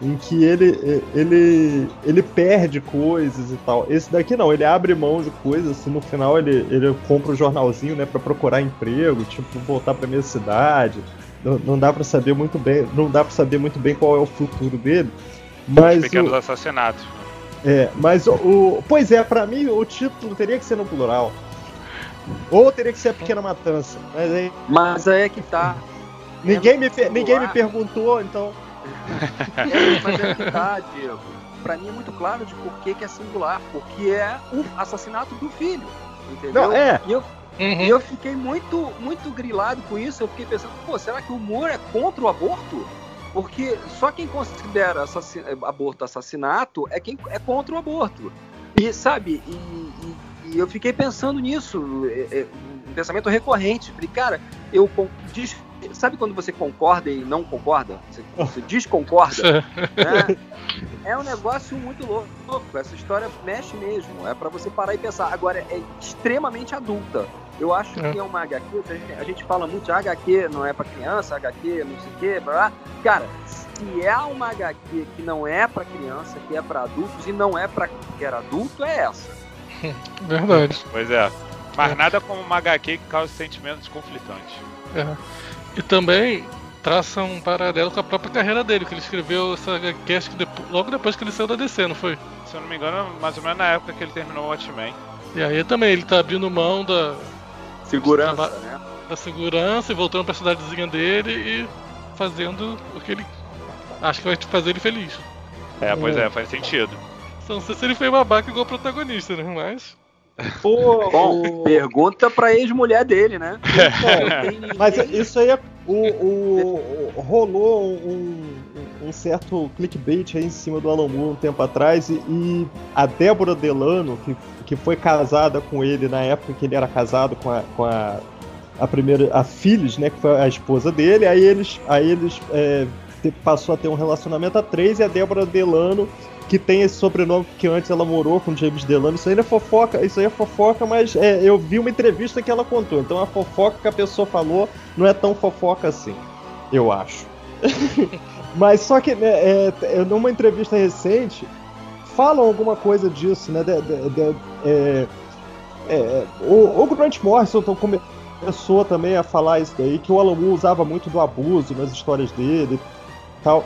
Speaker 3: em que ele, ele, ele perde coisas e tal. Esse daqui não, ele abre mão de coisas, assim, no final ele, ele compra o um jornalzinho, né, para procurar emprego, tipo, voltar pra minha cidade não, não dá para saber muito bem, não dá para saber muito bem qual é o futuro dele. Mas
Speaker 1: pequenos
Speaker 3: o,
Speaker 1: assassinatos.
Speaker 3: É, mas o, o pois é, para mim o título teria que ser no plural. Ou teria que ser a pequena matança. Mas aí,
Speaker 2: mas aí é que tá.
Speaker 3: Ninguém, é me, ninguém me perguntou, então.
Speaker 2: É, mas é que tá, Diego. Pra mim é muito claro de por que, que é singular. Porque é o assassinato do filho. Entendeu?
Speaker 3: Não, é.
Speaker 2: E eu, Uhum. E eu fiquei muito, muito grilado com isso. Eu fiquei pensando, pô, será que o Moore é contra o aborto? Porque só quem considera aborto assassinato é quem é contra o aborto. E sabe, e, e, e eu fiquei pensando nisso, é, é, um pensamento recorrente. Falei, cara, eu diz, sabe quando você concorda e não concorda? Você, você desconcorda? né? É um negócio muito louco. Essa história mexe mesmo. É para você parar e pensar. Agora, é extremamente adulta. Eu acho é. que é uma HQ, a gente fala muito de HQ não é para criança, HQ não sei o quê, blá, Cara, se é uma HQ que não é para criança, que é para adultos e não é para qualquer adulto, é essa.
Speaker 4: Verdade.
Speaker 1: Pois é. Mas é. nada como uma HQ que causa sentimentos conflitantes.
Speaker 4: É. E também traça um paralelo com a própria carreira dele, que ele escreveu essa HQ acho que depois, logo depois que ele saiu da DC, não foi?
Speaker 1: Se eu não me engano, mais ou menos na época que ele terminou o Watchmen.
Speaker 4: E aí também ele tá abrindo mão da,
Speaker 2: Segurança, né?
Speaker 4: Da segurança e voltando pra cidadezinha dele e fazendo o que ele acha que vai fazer ele feliz.
Speaker 1: É, pois é, faz sentido.
Speaker 4: Só não sei se ele foi babaca igual o protagonista, né? Mas.
Speaker 2: Pô, Bom, pergunta pra ex-mulher dele, né?
Speaker 3: É, mas isso aí é. O, o, rolou um, um, certo clickbait aí em cima do Alan Moore um tempo atrás e, e a Débora Delano, que que foi casada com ele na época que ele era casado com a, com a, a primeira, a Phyllis, né, que foi a esposa dele, aí eles, aí eles é, passou a ter um relacionamento a três e a Débora Delano que tem esse sobrenome que antes ela morou com James Delano. Isso aí é fofoca, isso aí é fofoca, mas é, eu vi uma entrevista que ela contou. Então a fofoca que a pessoa falou não é tão fofoca assim, eu acho. mas só que né, é, é, numa entrevista recente, falam alguma coisa disso, né? De, de, de, é, é, o, o Grant Morrison começou também a falar isso daí, que o Alan usava muito do abuso nas histórias dele e tal.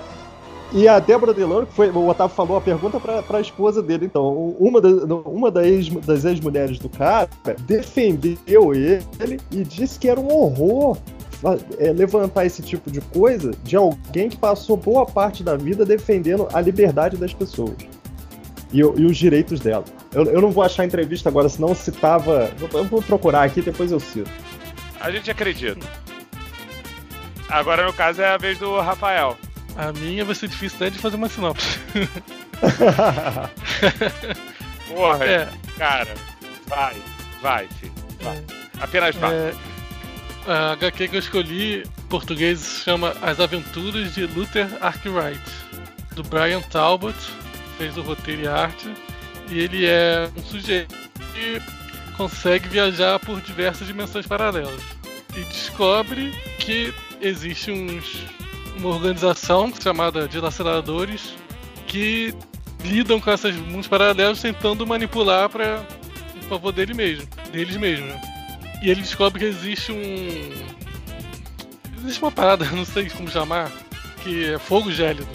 Speaker 3: E a Débora Delano, que foi, o Otávio falou a pergunta para a esposa dele, então, uma, da, uma das, ex, das ex-mulheres do cara defendeu ele e disse que era um horror é, levantar esse tipo de coisa de alguém que passou boa parte da vida defendendo a liberdade das pessoas e, e os direitos dela. Eu, eu, não vou achar a entrevista agora, senão citava. Eu vou procurar aqui, depois eu cito.
Speaker 1: A gente acredita. Agora, no caso, é a vez do Rafael.
Speaker 4: A minha vai ser difícil até de fazer uma sinopse.
Speaker 1: Porra, é. cara, vai, vai, filho. Vai. É. Apenas vai. É,
Speaker 4: a HQ que eu escolhi, em português, chama As Aventuras de Luther Arkwright, do Brian Talbot fez o roteiro e arte. E ele é um sujeito que consegue viajar por diversas dimensões paralelas. E descobre que existe uns, uma organização chamada Dilaceradores que lidam com esses mundos paralelos tentando manipular para em favor dele mesmo, deles mesmos. Né? E ele descobre que existe um existe uma parada, não sei como chamar, que é fogo gélido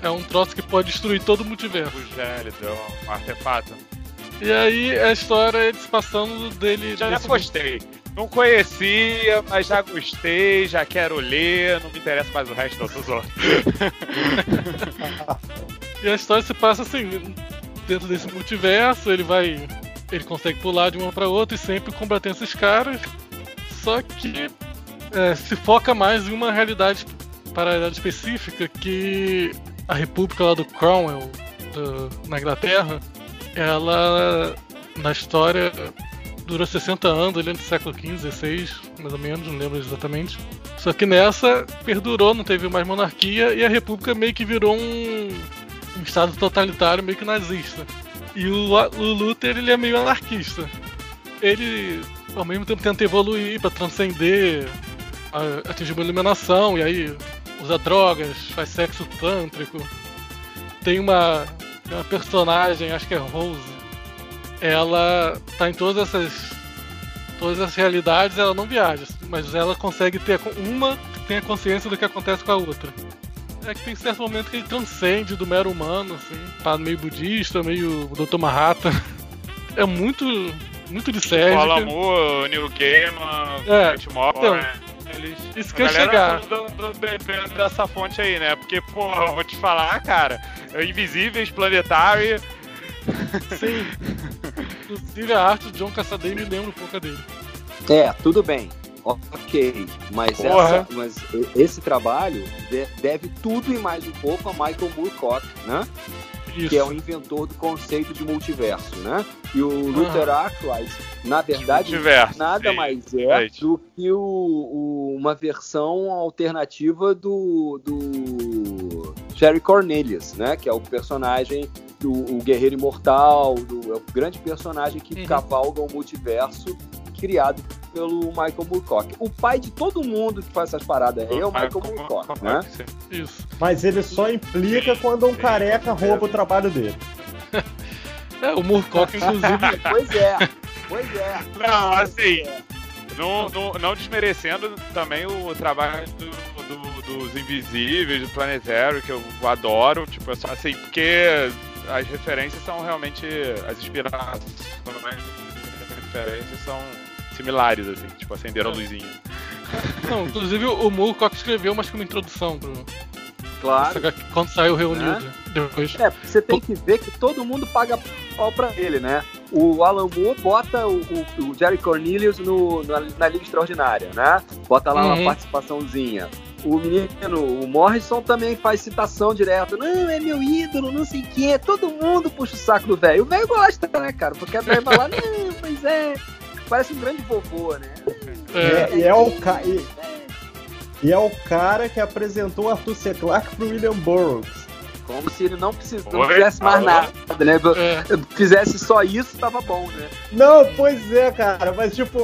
Speaker 4: É um troço que pode destruir todo o multiverso.
Speaker 1: O gélido, um artefato.
Speaker 4: E aí a história é se passando dele.
Speaker 1: Já gostei. Não conhecia, mas já gostei, já quero ler, não me interessa mais o resto, tô zoando.
Speaker 4: e a história se passa assim, dentro desse multiverso, ele vai. Ele consegue pular de uma para outra e sempre combatendo esses caras. Só que é, se foca mais em uma realidade paralela específica que a República lá do Cromwell, do, na Inglaterra, ela na história durou 60 anos, ali no século XV, XVI, mais ou menos, não lembro exatamente. Só que nessa perdurou, não teve mais monarquia e a república meio que virou um, um estado totalitário, meio que nazista. E o, o Luther ele é meio anarquista. Ele ao mesmo tempo tenta evoluir para transcender, atingir uma iluminação e aí usa drogas, faz sexo tântrico. Tem uma, tem uma personagem, acho que é Rose, ela tá em todas essas todas as realidades, ela não viaja, mas ela consegue ter uma que tenha consciência do que acontece com a outra. É que tem certo momento que ele transcende do mero humano, assim, tá meio budista, meio Dr. Manhattan. É muito muito de série.
Speaker 1: Tipo, Alan Moore, Neil Gaiman,
Speaker 4: é, então,
Speaker 1: né? Eles,
Speaker 4: isso que eu chegar.
Speaker 1: Bebendo dessa fonte aí, né? Porque, porra, vou te falar, cara, Invisíveis, Planetary,
Speaker 4: Sim. Inclusive a arte do John Cassaday me lembra um pouco dele.
Speaker 2: É, tudo bem. Ok, mas, essa, mas esse trabalho deve tudo e mais um pouco a Michael Moorcock, né? Isso. Que é o inventor do conceito de multiverso, né? E o Luther ah. Arkwright, na verdade,
Speaker 1: multiverso,
Speaker 2: nada sim, mais é do que o, o, uma versão alternativa do, do Jerry Cornelius, né? Que é o personagem do o Guerreiro Imortal, do, é o grande personagem que uhum. cavalga o multiverso criado pelo Michael Moorcock. O pai de todo mundo que faz essas paradas aí é o Michael Moorcock, né?
Speaker 3: Isso. Mas ele só implica quando um careca rouba o trabalho dele.
Speaker 4: é, o Moorcock, inclusive.
Speaker 2: pois é, pois é.
Speaker 1: Não, assim, não, não, não desmerecendo também o trabalho do, do, dos Invisíveis, do Planetário, que eu adoro, tipo, é só assim, porque as referências são realmente. As inspirações, as referências são similares, assim, tipo, acenderam a luzinha.
Speaker 4: Não, inclusive o Moorcock escreveu mais que uma introdução pro.
Speaker 2: Claro.
Speaker 4: Quando saiu reunido. Né? Depois.
Speaker 2: É, você tem que ver que todo mundo paga pau pra ele, né? O Alan Moore bota o, o, o Jerry Cornelius no, na, na Liga Extraordinária, né? Bota lá uhum. uma participaçãozinha o menino, o Morrison também faz citação direta. Não, é meu ídolo, não sei o quê. Todo mundo puxa o saco do velho. O velho gosta, né, cara? Porque a velha vai lá, não, pois é. Parece um grande vovô, né?
Speaker 3: É, e, é o ca... e, e é o cara que apresentou Arthur C. Clarke pro William Burroughs.
Speaker 2: Como se ele não, precis... não fizesse mais nada, né? É. Fizesse só isso, tava bom, né?
Speaker 3: Não, pois é, cara, mas tipo,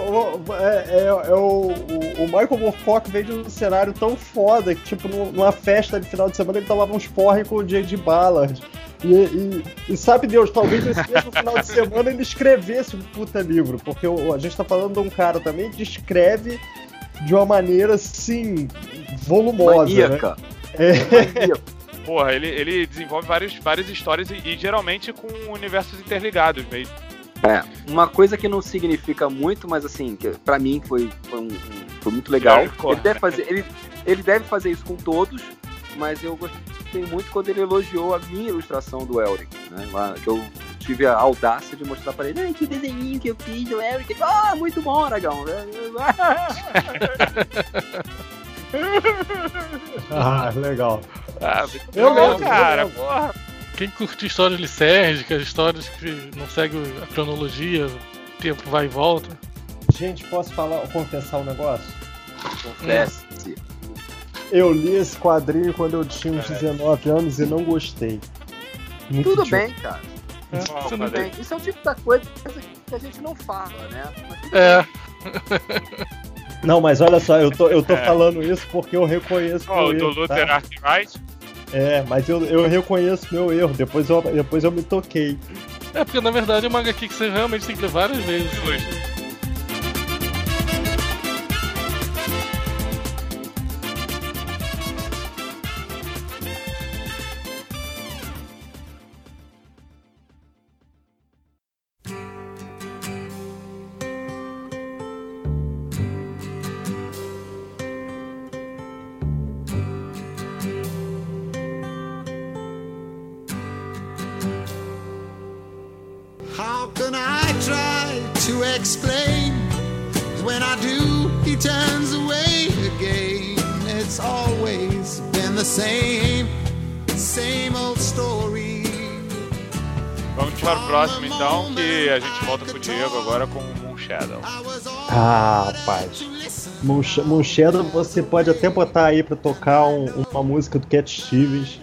Speaker 3: é, é, é o, o, Michael Moorcock veio de um cenário tão foda que, tipo, numa festa de final de semana ele tomava uns porre com o J.D. Ballard. E, e, e, sabe Deus, talvez esse mesmo final de semana ele escrevesse um puta livro, porque o, a gente tá falando de um cara também que escreve de uma maneira assim, volumosa. Né? Maníaca. Né?
Speaker 1: É porra, ele, ele desenvolve vários, várias histórias e, e geralmente com universos interligados mesmo.
Speaker 2: É, uma coisa que não significa muito, mas assim, que pra mim foi, foi, um, foi muito legal. Ele deve, fazer, ele, ele deve fazer isso com todos, mas eu gostei muito quando ele elogiou a minha ilustração do Elric, né? Lá, que eu tive a audácia de mostrar para ele, que desenhinho que eu fiz do Elric. Ah, muito bom, Aragão.
Speaker 3: ah, legal.
Speaker 1: Ah, eu legal, cara, porra.
Speaker 4: Quem curte histórias licérgicas, histórias que não seguem a cronologia, o tempo vai e volta.
Speaker 3: Gente, posso falar, confessar um negócio?
Speaker 2: Confesse.
Speaker 3: Eu li esse quadrinho quando eu tinha uns 19 anos e não gostei.
Speaker 2: Muito Tudo bem, cara. É, Tudo bem. Isso é um tipo de coisa que a gente não fala, né?
Speaker 4: é.
Speaker 3: Não, mas olha só, eu tô, eu tô é. falando isso porque eu reconheço.
Speaker 1: Oh, o do Luther tá? Arkwright?
Speaker 3: É, mas eu, eu reconheço meu erro, depois eu, depois eu me toquei.
Speaker 4: É, porque na verdade é uma HQ que você realmente tem que ler várias vezes.
Speaker 5: explain.
Speaker 1: Que a gente volta pro Diego agora com Moon Shadow.
Speaker 3: Ah, rapaz. Moon, Moon Shadow você pode até botar aí para tocar um, uma música do Cat Stevens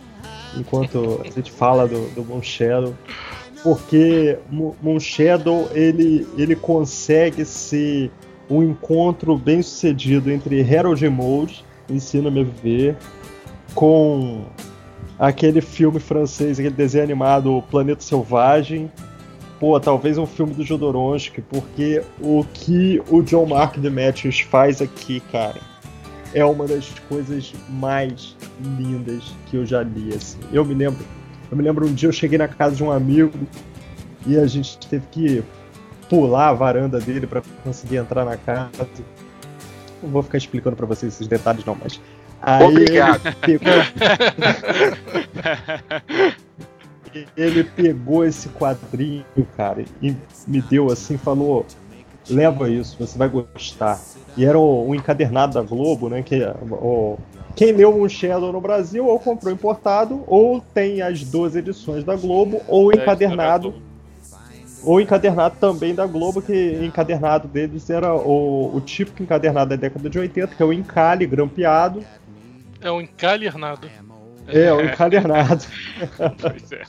Speaker 3: enquanto a gente fala do, do Moon Shadow. Porque Moon Shadow ele, ele consegue ser um encontro bem sucedido entre Harold Mode, Ensina-me a Viver, com aquele filme francês, aquele desenho animado Planeta Selvagem. Pô, talvez um filme do Jodorowsky, porque o que o John Mark de Matthews faz aqui, cara, é uma das coisas mais lindas que eu já li, assim. Eu me lembro, eu me lembro um dia eu cheguei na casa de um amigo e a gente teve que pular a varanda dele para conseguir entrar na casa. Não vou ficar explicando para vocês esses detalhes não, mas
Speaker 2: Aí Obrigado.
Speaker 3: Ele pegou... ele pegou esse quadrinho, cara, e me deu assim, falou: leva isso, você vai gostar. E era um encadernado da Globo, né? Que o, quem leu um Shadow no Brasil ou comprou importado, ou tem as duas edições da Globo, ou é, encadernado. Ou encadernado também da Globo, que encadernado deles era o, o típico encadernado da década de 80, que é o encalhe grampeado,
Speaker 4: é um encalernado.
Speaker 3: É, um encalernado. pois é.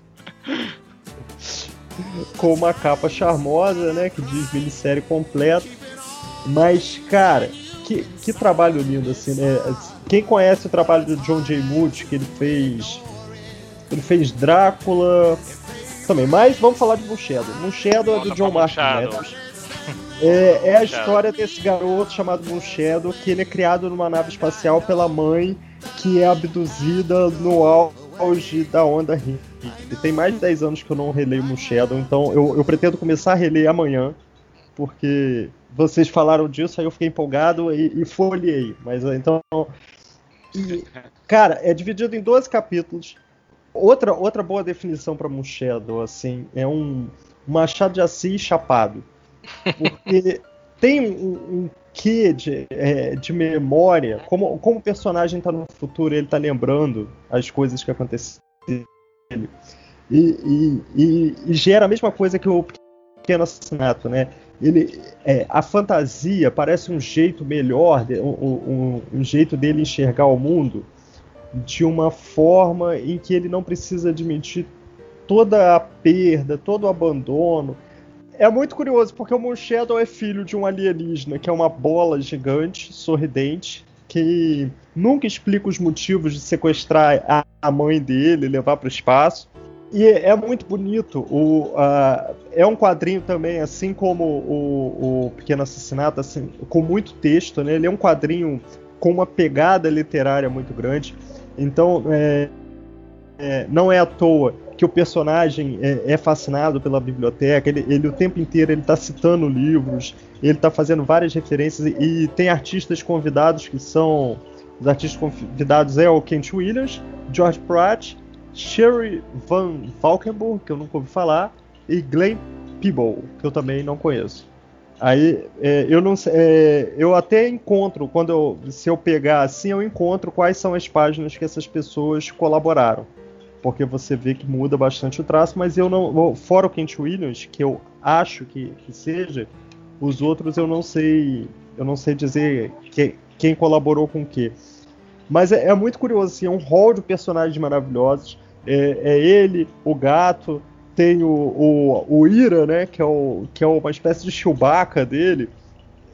Speaker 3: Com uma capa charmosa, né? Que diz minissérie completa. Mas, cara, que, que trabalho lindo, assim, né? Quem conhece o trabalho do John J. Moody, que ele fez. Ele fez Drácula também. Mas vamos falar de Mushedo. Mushedo é do John Martin É, é a história desse garoto chamado Mushedo, que ele é criado numa nave espacial pela mãe que é abduzida no auge da onda hippie. Tem mais de 10 anos que eu não releio Moon Shadow, então eu, eu pretendo começar a reler amanhã, porque vocês falaram disso, aí eu fiquei empolgado e, e folhei. Mas então. E, cara, é dividido em 12 capítulos. Outra, outra boa definição para Shadow, assim, é um machado de Assis chapado. Porque tem um, um de, é, de memória, como, como o personagem está no futuro, ele está lembrando as coisas que aconteceram. E, e, e, e, gera a mesma coisa que o pequeno assassinato, né? Ele, é, a fantasia parece um jeito melhor, um, um, um jeito dele enxergar o mundo de uma forma em que ele não precisa admitir toda a perda, todo o abandono, é muito curioso, porque o Moon Shadow é filho de um alienígena, que é uma bola gigante, sorridente, que nunca explica os motivos de sequestrar a mãe dele, levar para o espaço. E é muito bonito. O, uh, é um quadrinho também, assim como o, o Pequeno Assassinato, assim, com muito texto. Né? Ele é um quadrinho com uma pegada literária muito grande. Então, é, é, não é à toa que o personagem é, é fascinado pela biblioteca, ele, ele, o tempo inteiro ele está citando livros, ele está fazendo várias referências e, e, tem artistas convidados que são os artistas convidados é o Kent Williams, George Pratt, Sherry Van Valkenburg, que eu nunca ouvi falar, e Glenn Peeble, que eu também não conheço. Aí é, eu não é, eu até encontro quando eu, se eu pegar assim eu encontro quais são as páginas que essas pessoas colaboraram porque você vê que muda bastante o traço, mas eu não. Fora o Kent Williams, que eu acho que, que seja, os outros eu não sei. Eu não sei dizer que, quem colaborou com o quê. Mas é, é, muito curioso, assim, é um rol de personagens maravilhosos. É, é ele, o gato, tem o, o, o, Ira, né? Que é, o, que é uma espécie de Chewbacca dele.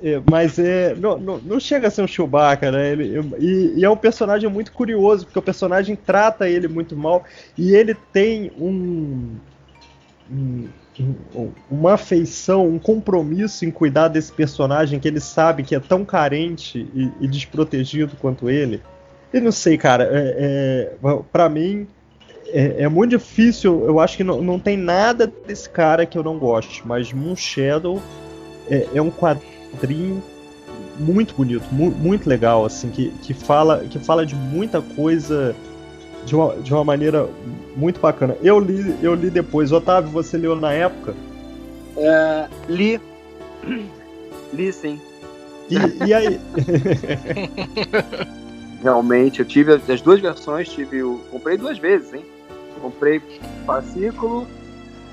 Speaker 3: É, mas é. Não, não, não, chega a ser um Chewbacca, né? Ele, e, e, é um personagem muito curioso, porque o personagem trata ele muito mal e ele tem um, uma afeição, um compromisso em cuidar desse personagem que ele sabe que é tão carente e, e desprotegido quanto ele. E não sei, cara, é, é para mim é, é, muito difícil. Eu acho que não, não tem nada desse cara que eu não goste, mas Moon Shadow é, é um quadrinho quadrinho muito bonito, mu muito legal, assim, que, que, fala, que fala de muita coisa de uma, de uma maneira muito bacana. Eu li, eu li depois. Otávio, você leu na época?
Speaker 2: É, li. Listen.
Speaker 3: E, e aí?
Speaker 2: Realmente, eu tive as duas versões, tive o. Comprei duas vezes, hein? Comprei fascículo,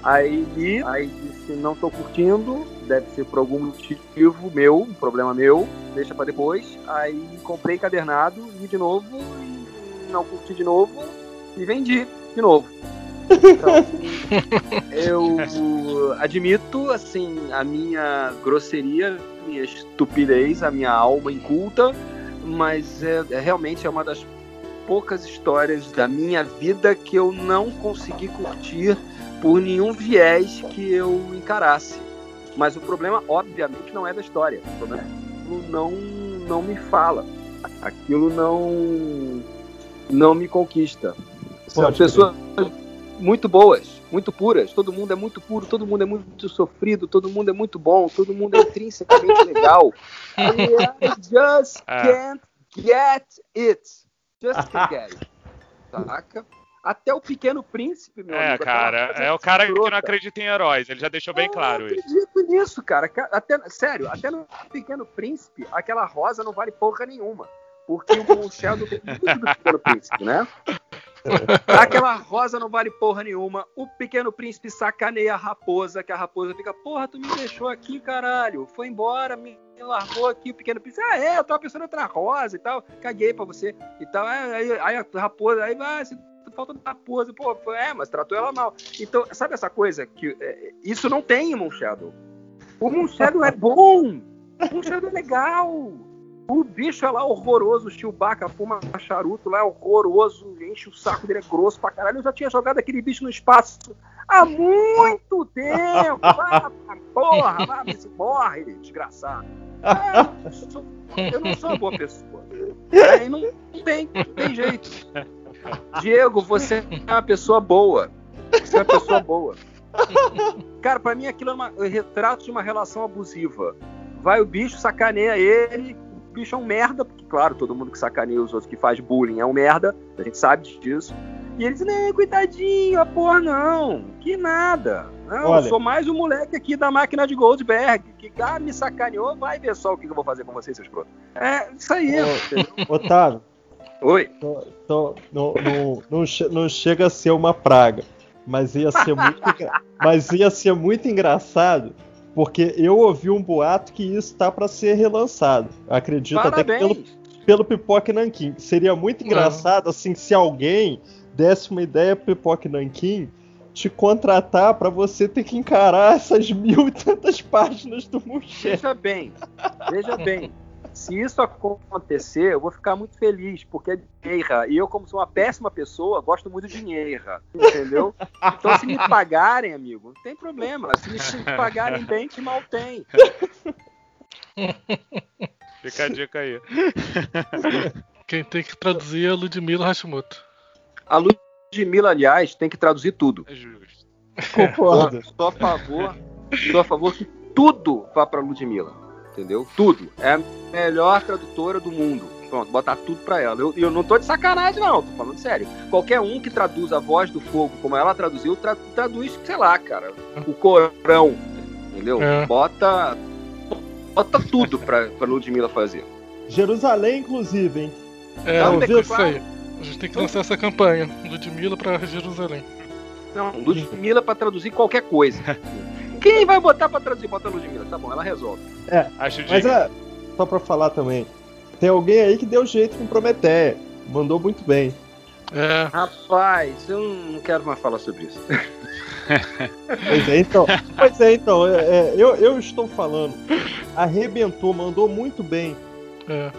Speaker 2: aí li, aí disse, não tô curtindo, deve ser por algum motivo meu, um problema meu, deixa para depois. Aí comprei cadernado, li de novo, e não curti de novo, e vendi de novo. Então, eu admito, assim, a minha grosseria, a minha estupidez, a minha alma inculta, mas é, é, realmente é uma das poucas histórias da minha vida que eu não consegui curtir por nenhum viés que eu encarasse. Mas o problema, obviamente, não é da história. O problema é não, não me fala. Aquilo não, não me conquista. São pessoas muito boas, muito puras. Todo mundo é muito puro, todo mundo é muito sofrido, todo mundo é muito bom, todo mundo é intrinsecamente legal. I just ah. can't get it. Just can't get it. Saca? Até o Pequeno Príncipe, meu
Speaker 1: é,
Speaker 2: amigo.
Speaker 1: Cara, é o cara que não acredita em heróis. Ele já deixou bem eu claro
Speaker 2: isso. Eu acredito nisso, cara. Até, sério, até no Pequeno Príncipe, aquela rosa não vale porra nenhuma. Porque o Sheldon tem muito do Pequeno Príncipe, né? Aquela rosa não vale porra nenhuma. O pequeno príncipe sacaneia a raposa, que a raposa fica, porra, tu me deixou aqui, caralho. Foi embora, me largou aqui. O pequeno príncipe, ah, é, eu tava pensando em outra rosa e tal. Caguei pra você e tal. Aí, aí a raposa, aí vai, ah, falta da raposa. Pô, é, mas tratou ela mal. Então, sabe essa coisa que é, isso não tem em Moon Shadow. O Moon Shadow é bom. O Moon Shadow é legal. O bicho é lá horroroso, o Chewbacca fuma charuto lá, é horroroso, enche o saco dele, é grosso pra caralho. Eu já tinha jogado aquele bicho no espaço há muito tempo. Ah, porra, vai, se morre, desgraçado. É, eu, não sou, eu não sou uma boa pessoa. Aí não, não, tem, não tem jeito. Diego, você é uma pessoa boa. Você é uma pessoa boa. Cara, pra mim aquilo é um retrato de uma relação abusiva. Vai o bicho, sacaneia ele, bicho é um merda, porque, claro, todo mundo que sacaneia os outros, que faz bullying é um merda, a gente sabe disso. E eles, né, coitadinho, a porra não, que nada. Não, Olha, eu sou mais um moleque aqui da máquina de Goldberg, que ah, me sacaneou, vai ver só o que eu vou fazer com vocês, seus prontos. É, isso aí.
Speaker 3: Ô, Otávio.
Speaker 2: Oi.
Speaker 3: Tô, tô, não, não, não, não chega a ser uma praga, mas ia ser muito, mas ia ser muito engraçado porque eu ouvi um boato que isso tá para ser relançado. Acredito Parabéns. até que pelo, pelo Pipoque Nankin. Seria muito engraçado Não. assim se alguém desse uma ideia pro Pipoque Nankin te contratar para você ter que encarar essas mil e tantas páginas do Muxé.
Speaker 2: Veja bem, veja bem. Se isso acontecer, eu vou ficar muito feliz, porque é dinheiro. E eu, como sou uma péssima pessoa, gosto muito de dinheiro. Entendeu? Então, se me pagarem, amigo, não tem problema. Se me pagarem bem, que mal tem.
Speaker 1: Fica a dica aí.
Speaker 4: Quem tem que traduzir é a Ludmilla Hashimoto.
Speaker 2: A Ludmilla, aliás, tem que traduzir tudo.
Speaker 1: É justo.
Speaker 2: Concordo. Sou a favor, sou a favor que tudo vá para Ludmilla entendeu? Tudo. É a melhor tradutora do mundo. Pronto, botar tudo pra ela. Eu, eu não tô de sacanagem, não, tô falando sério. Qualquer um que traduz a voz do fogo como ela traduziu, tra traduz, sei lá, cara, o corão. Entendeu? É. Bota. Bota tudo pra, pra Ludmilla fazer.
Speaker 3: Jerusalém, inclusive, hein?
Speaker 4: É, não, isso claro. aí. A gente tem que lançar essa campanha. Ludmilla pra Jerusalém.
Speaker 2: Não, Ludmilla pra traduzir qualquer coisa. Quem vai botar pra traduzir? Bota a Ludmilla. Tá bom, ela resolve.
Speaker 3: É, Acho mas é, só pra falar também. Tem alguém aí que deu jeito com Prometeia. Mandou muito bem.
Speaker 2: É. Rapaz, eu não quero mais falar sobre isso.
Speaker 3: pois é, então. Pois é, então. É, é, eu, eu estou falando. Arrebentou, mandou muito bem. É.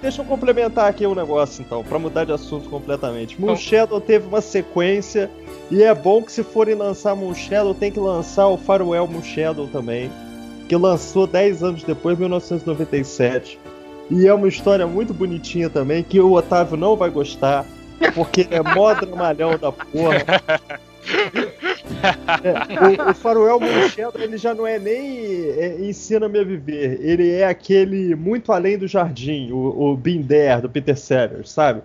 Speaker 3: Deixa eu complementar aqui um negócio, então, para mudar de assunto completamente. Moon Shadow teve uma sequência e é bom que se forem lançar Moon Shadow, tem que lançar o Farewell Moon Shadow também, que lançou 10 anos depois, 1997. E é uma história muito bonitinha também, que o Otávio não vai gostar, porque é mó dramalhão da porra. É, o, o Faroel Monchado, ele já não é nem é, Ensina-me a Viver. Ele é aquele muito além do jardim, o, o Binder, do Peter Sellers, sabe?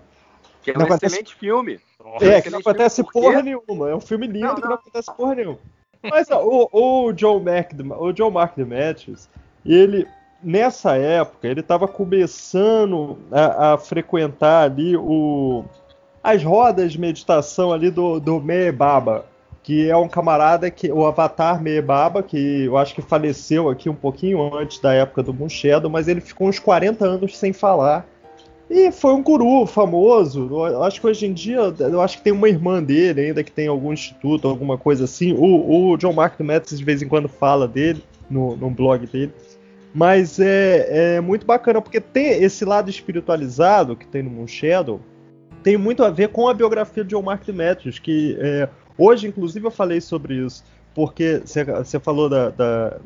Speaker 2: Que é um não excelente acontece... filme.
Speaker 3: É, que não acontece porra nenhuma. É um filme lindo não, não. que não acontece porra nenhuma. Mas ó, o, o Joe Mac, o Joe Mark Demetrius, ele nessa época ele estava começando a, a, frequentar ali o as rodas de meditação ali do, do Meebaba, que é um camarada que o Avatar Meebaba, que eu acho que faleceu aqui um pouquinho antes da época do Moon Shadow, mas ele ficou uns 40 anos sem falar. E foi um guru famoso. Eu acho que hoje em dia, eu acho que tem uma irmã dele ainda que tem algum instituto, alguma coisa assim. O, o John Mark Metz de vez em quando fala dele no, no blog dele. Mas é, é muito bacana, porque tem esse lado espiritualizado que tem no Moon Shadow, tem muito a ver com a biografia de John Mark Demetrius, que é, hoje, inclusive, eu falei sobre isso, porque você falou da, da,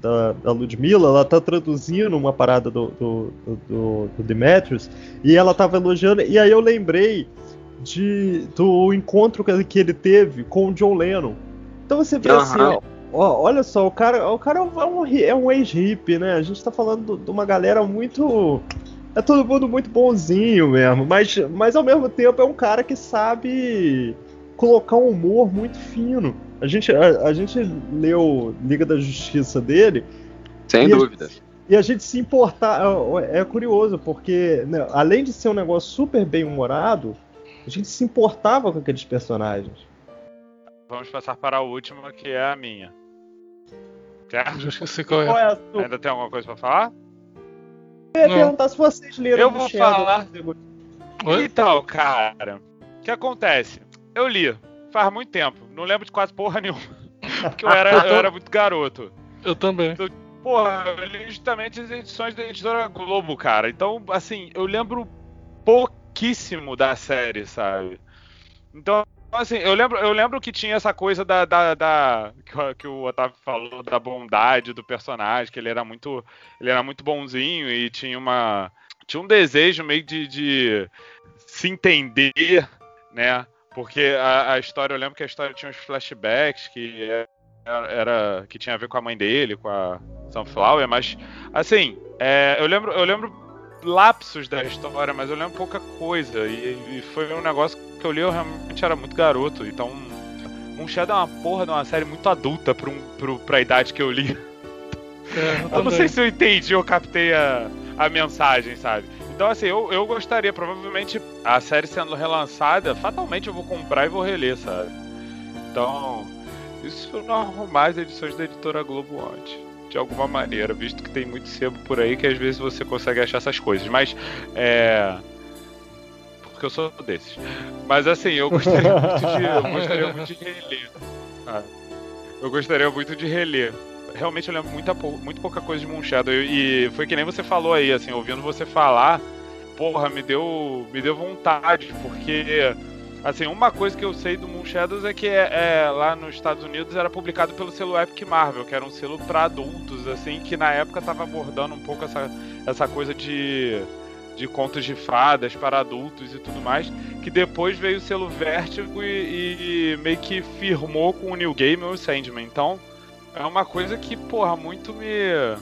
Speaker 3: da, da, Ludmilla, ela tá traduzindo uma parada do, do, do, do Demetrius, e ela tava elogiando, e aí eu lembrei de, do encontro que ele teve com o John Lennon. Então você vê uhum. assim, ó, ó, olha só, o cara, o cara é um, é um ex-hippie, né? A gente tá falando de uma galera muito é todo mundo muito bonzinho mesmo, mas, mas ao mesmo tempo é um cara que sabe colocar um humor muito fino. A gente, a, a gente leu Liga da Justiça dele.
Speaker 2: Sem dúvida.
Speaker 3: e a gente se importar. É, é curioso, porque né, além de ser um negócio super bem humorado, a gente se importava com aqueles personagens.
Speaker 1: Vamos passar para a última, que é a minha.
Speaker 4: Certo? Esqueci qual é. Qual é a sua?
Speaker 1: Ainda tem alguma coisa para falar?
Speaker 3: Eu ia não. perguntar se vocês leram
Speaker 1: Eu vou falar. Oi? Então, cara, o que acontece? Eu li, faz muito tempo, não lembro de quase porra nenhuma. Porque eu era, eu era muito garoto.
Speaker 4: Eu também. Então,
Speaker 1: porra, eu li justamente as edições da editora Globo, cara. Então, assim, eu lembro pouquíssimo da série, sabe? Então, assim, eu lembro, eu lembro que tinha essa coisa da, da, da que, o Otávio falou da bondade do personagem, que ele era muito, ele era muito bonzinho e tinha uma, tinha um desejo meio de, de se entender, né? Porque a, a, história, eu lembro que a história tinha uns flashbacks que era, que tinha a ver com a mãe dele, com a Sunflower, mas assim, é, eu lembro, eu lembro lapsos da história, mas eu lembro pouca coisa e, e foi um negócio que eu li, eu realmente era muito garoto. Então, Shadow é uma porra de uma série muito adulta pra, um, pro, pra idade que eu li. É, eu, eu não sei se eu entendi ou captei a, a mensagem, sabe? Então, assim, eu, eu gostaria, provavelmente, a série sendo relançada, fatalmente eu vou comprar e vou reler, sabe? Então, isso não arrumar as edições da editora Globo antes, de alguma maneira, visto que tem muito sebo por aí que às vezes você consegue achar essas coisas. Mas, é porque eu sou desses. Mas assim, eu gostaria muito de, eu gostaria muito de reler. Ah, eu gostaria muito de reler. Realmente eu lembro muita, muito pouca coisa de Moon Shadow. E foi que nem você falou aí, assim, ouvindo você falar, porra, me deu, me deu vontade, porque assim, uma coisa que eu sei do Moon Shadows é que é, é, lá nos Estados Unidos era publicado pelo selo Epic Marvel, que era um selo para adultos, assim, que na época tava abordando um pouco essa, essa coisa de de contos de fadas para adultos e tudo mais, que depois veio o selo Vertigo e, e meio que firmou com o New Game o Sandman. Então, é uma coisa que, porra, muito me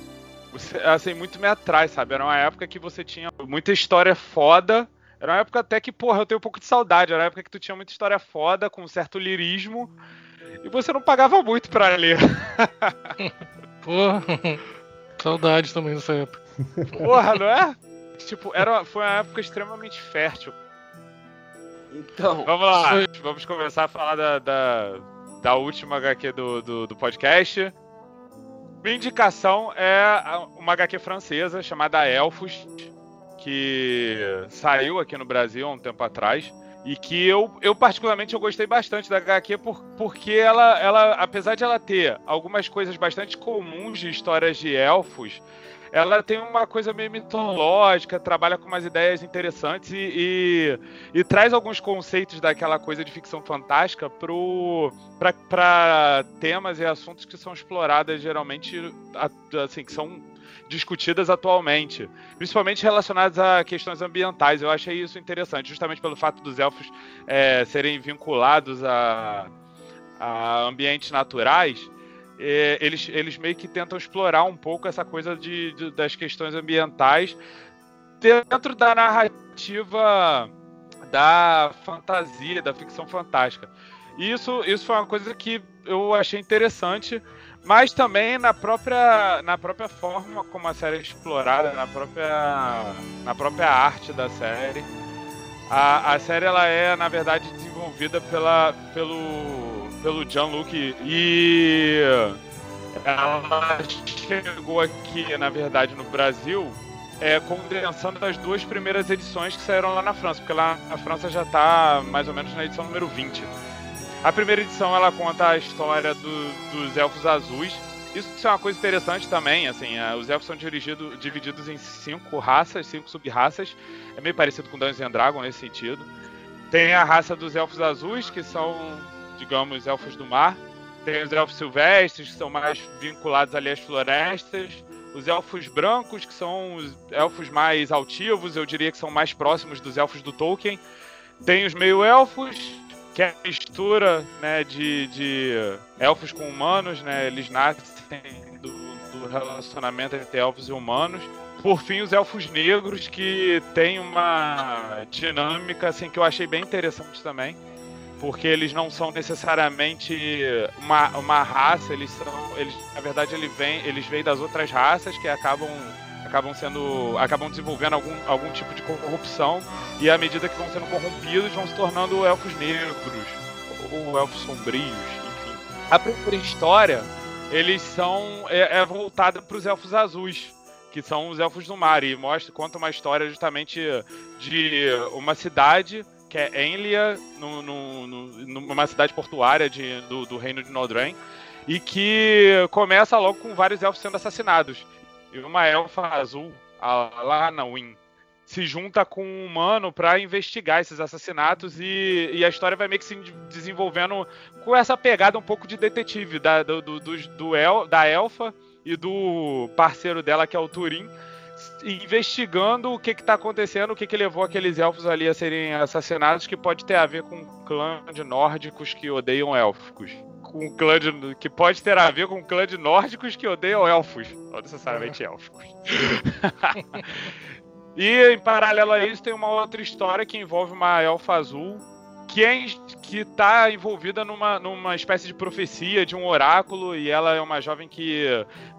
Speaker 1: assim, muito me atrai, sabe? Era uma época que você tinha muita história foda. Era uma época até que, porra, eu tenho um pouco de saudade. Era uma época que tu tinha muita história foda, com um certo lirismo. E você não pagava muito para ler.
Speaker 4: porra, saudade também dessa época.
Speaker 1: Porra, não é? tipo, era, foi uma época extremamente fértil. Então. Vamos lá, foi... vamos começar a falar da, da, da última HQ do, do, do, podcast. Minha indicação é uma HQ francesa chamada Elfos, que saiu aqui no Brasil há um tempo atrás. E que eu, eu particularmente eu gostei bastante da HQ por, porque ela, ela, apesar de ela ter algumas coisas bastante comuns de histórias de elfos, ela tem uma coisa meio mitológica, trabalha com umas ideias interessantes e, e, e traz alguns conceitos daquela coisa de ficção fantástica para temas e assuntos que são exploradas geralmente, assim, que são discutidas atualmente, principalmente relacionadas a questões ambientais. Eu achei isso interessante, justamente pelo fato dos elfos é, serem vinculados a, a ambientes naturais é, eles, eles meio que tentam explorar um pouco essa coisa de, de, das questões ambientais dentro da narrativa da fantasia, da ficção fantástica. E isso, isso foi uma coisa que eu achei interessante, mas também na própria, na própria forma como a série é explorada, na própria, na própria arte da série. A, a série ela é, na verdade, desenvolvida pela, pelo, pelo Jean-Luc e ela chegou aqui, na verdade, no Brasil, é, condensando as duas primeiras edições que saíram lá na França, porque lá na França já está mais ou menos na edição número 20. A primeira edição ela conta a história do, dos elfos azuis. Isso é uma coisa interessante também, assim, é, os elfos são dirigido, divididos em cinco raças, cinco sub-raças. É meio parecido com Dungeons and Dragons nesse sentido. Tem a raça dos elfos azuis, que são, digamos, elfos do mar. Tem os elfos silvestres, que são mais vinculados ali às florestas. Os elfos brancos, que são os elfos mais altivos, eu diria que são mais próximos dos elfos do Tolkien. Tem os meio-elfos, que é a mistura né, de, de elfos com humanos, né? Eles nascem do, do relacionamento entre elfos e humanos. Por fim, os elfos negros, que tem uma dinâmica assim, que eu achei bem interessante também porque eles não são necessariamente uma, uma raça, eles são, eles na verdade eles vêm, eles vêm das outras raças que acabam acabam sendo acabam desenvolvendo algum, algum tipo de corrupção e à medida que vão sendo corrompidos vão se tornando elfos negros ou elfos sombrios, enfim. A primeira história eles são é, é voltada para os elfos azuis que são os elfos do mar e mostra conta uma história justamente de uma cidade que é Enlia, no, no, no, numa cidade portuária de, do, do reino de Nodren, e que começa logo com vários elfos sendo assassinados. E uma elfa azul, a Lanawin, se junta com um humano para investigar esses assassinatos e, e, a história vai meio que se desenvolvendo com essa pegada um pouco de detetive da, do, do, do, do El, da elfa e do parceiro dela, que é o Turin, investigando o que está acontecendo, o que, que levou aqueles elfos ali a serem assassinados, que pode ter a ver com um clã de nórdicos que odeiam élficos. Com um clã de, que pode ter a ver com um clã de nórdicos que odeiam elfos, não necessariamente élficos. e em paralelo a isso tem uma outra história que envolve uma elfa azul que é, que está envolvida numa, numa espécie de profecia de um oráculo e ela é uma jovem que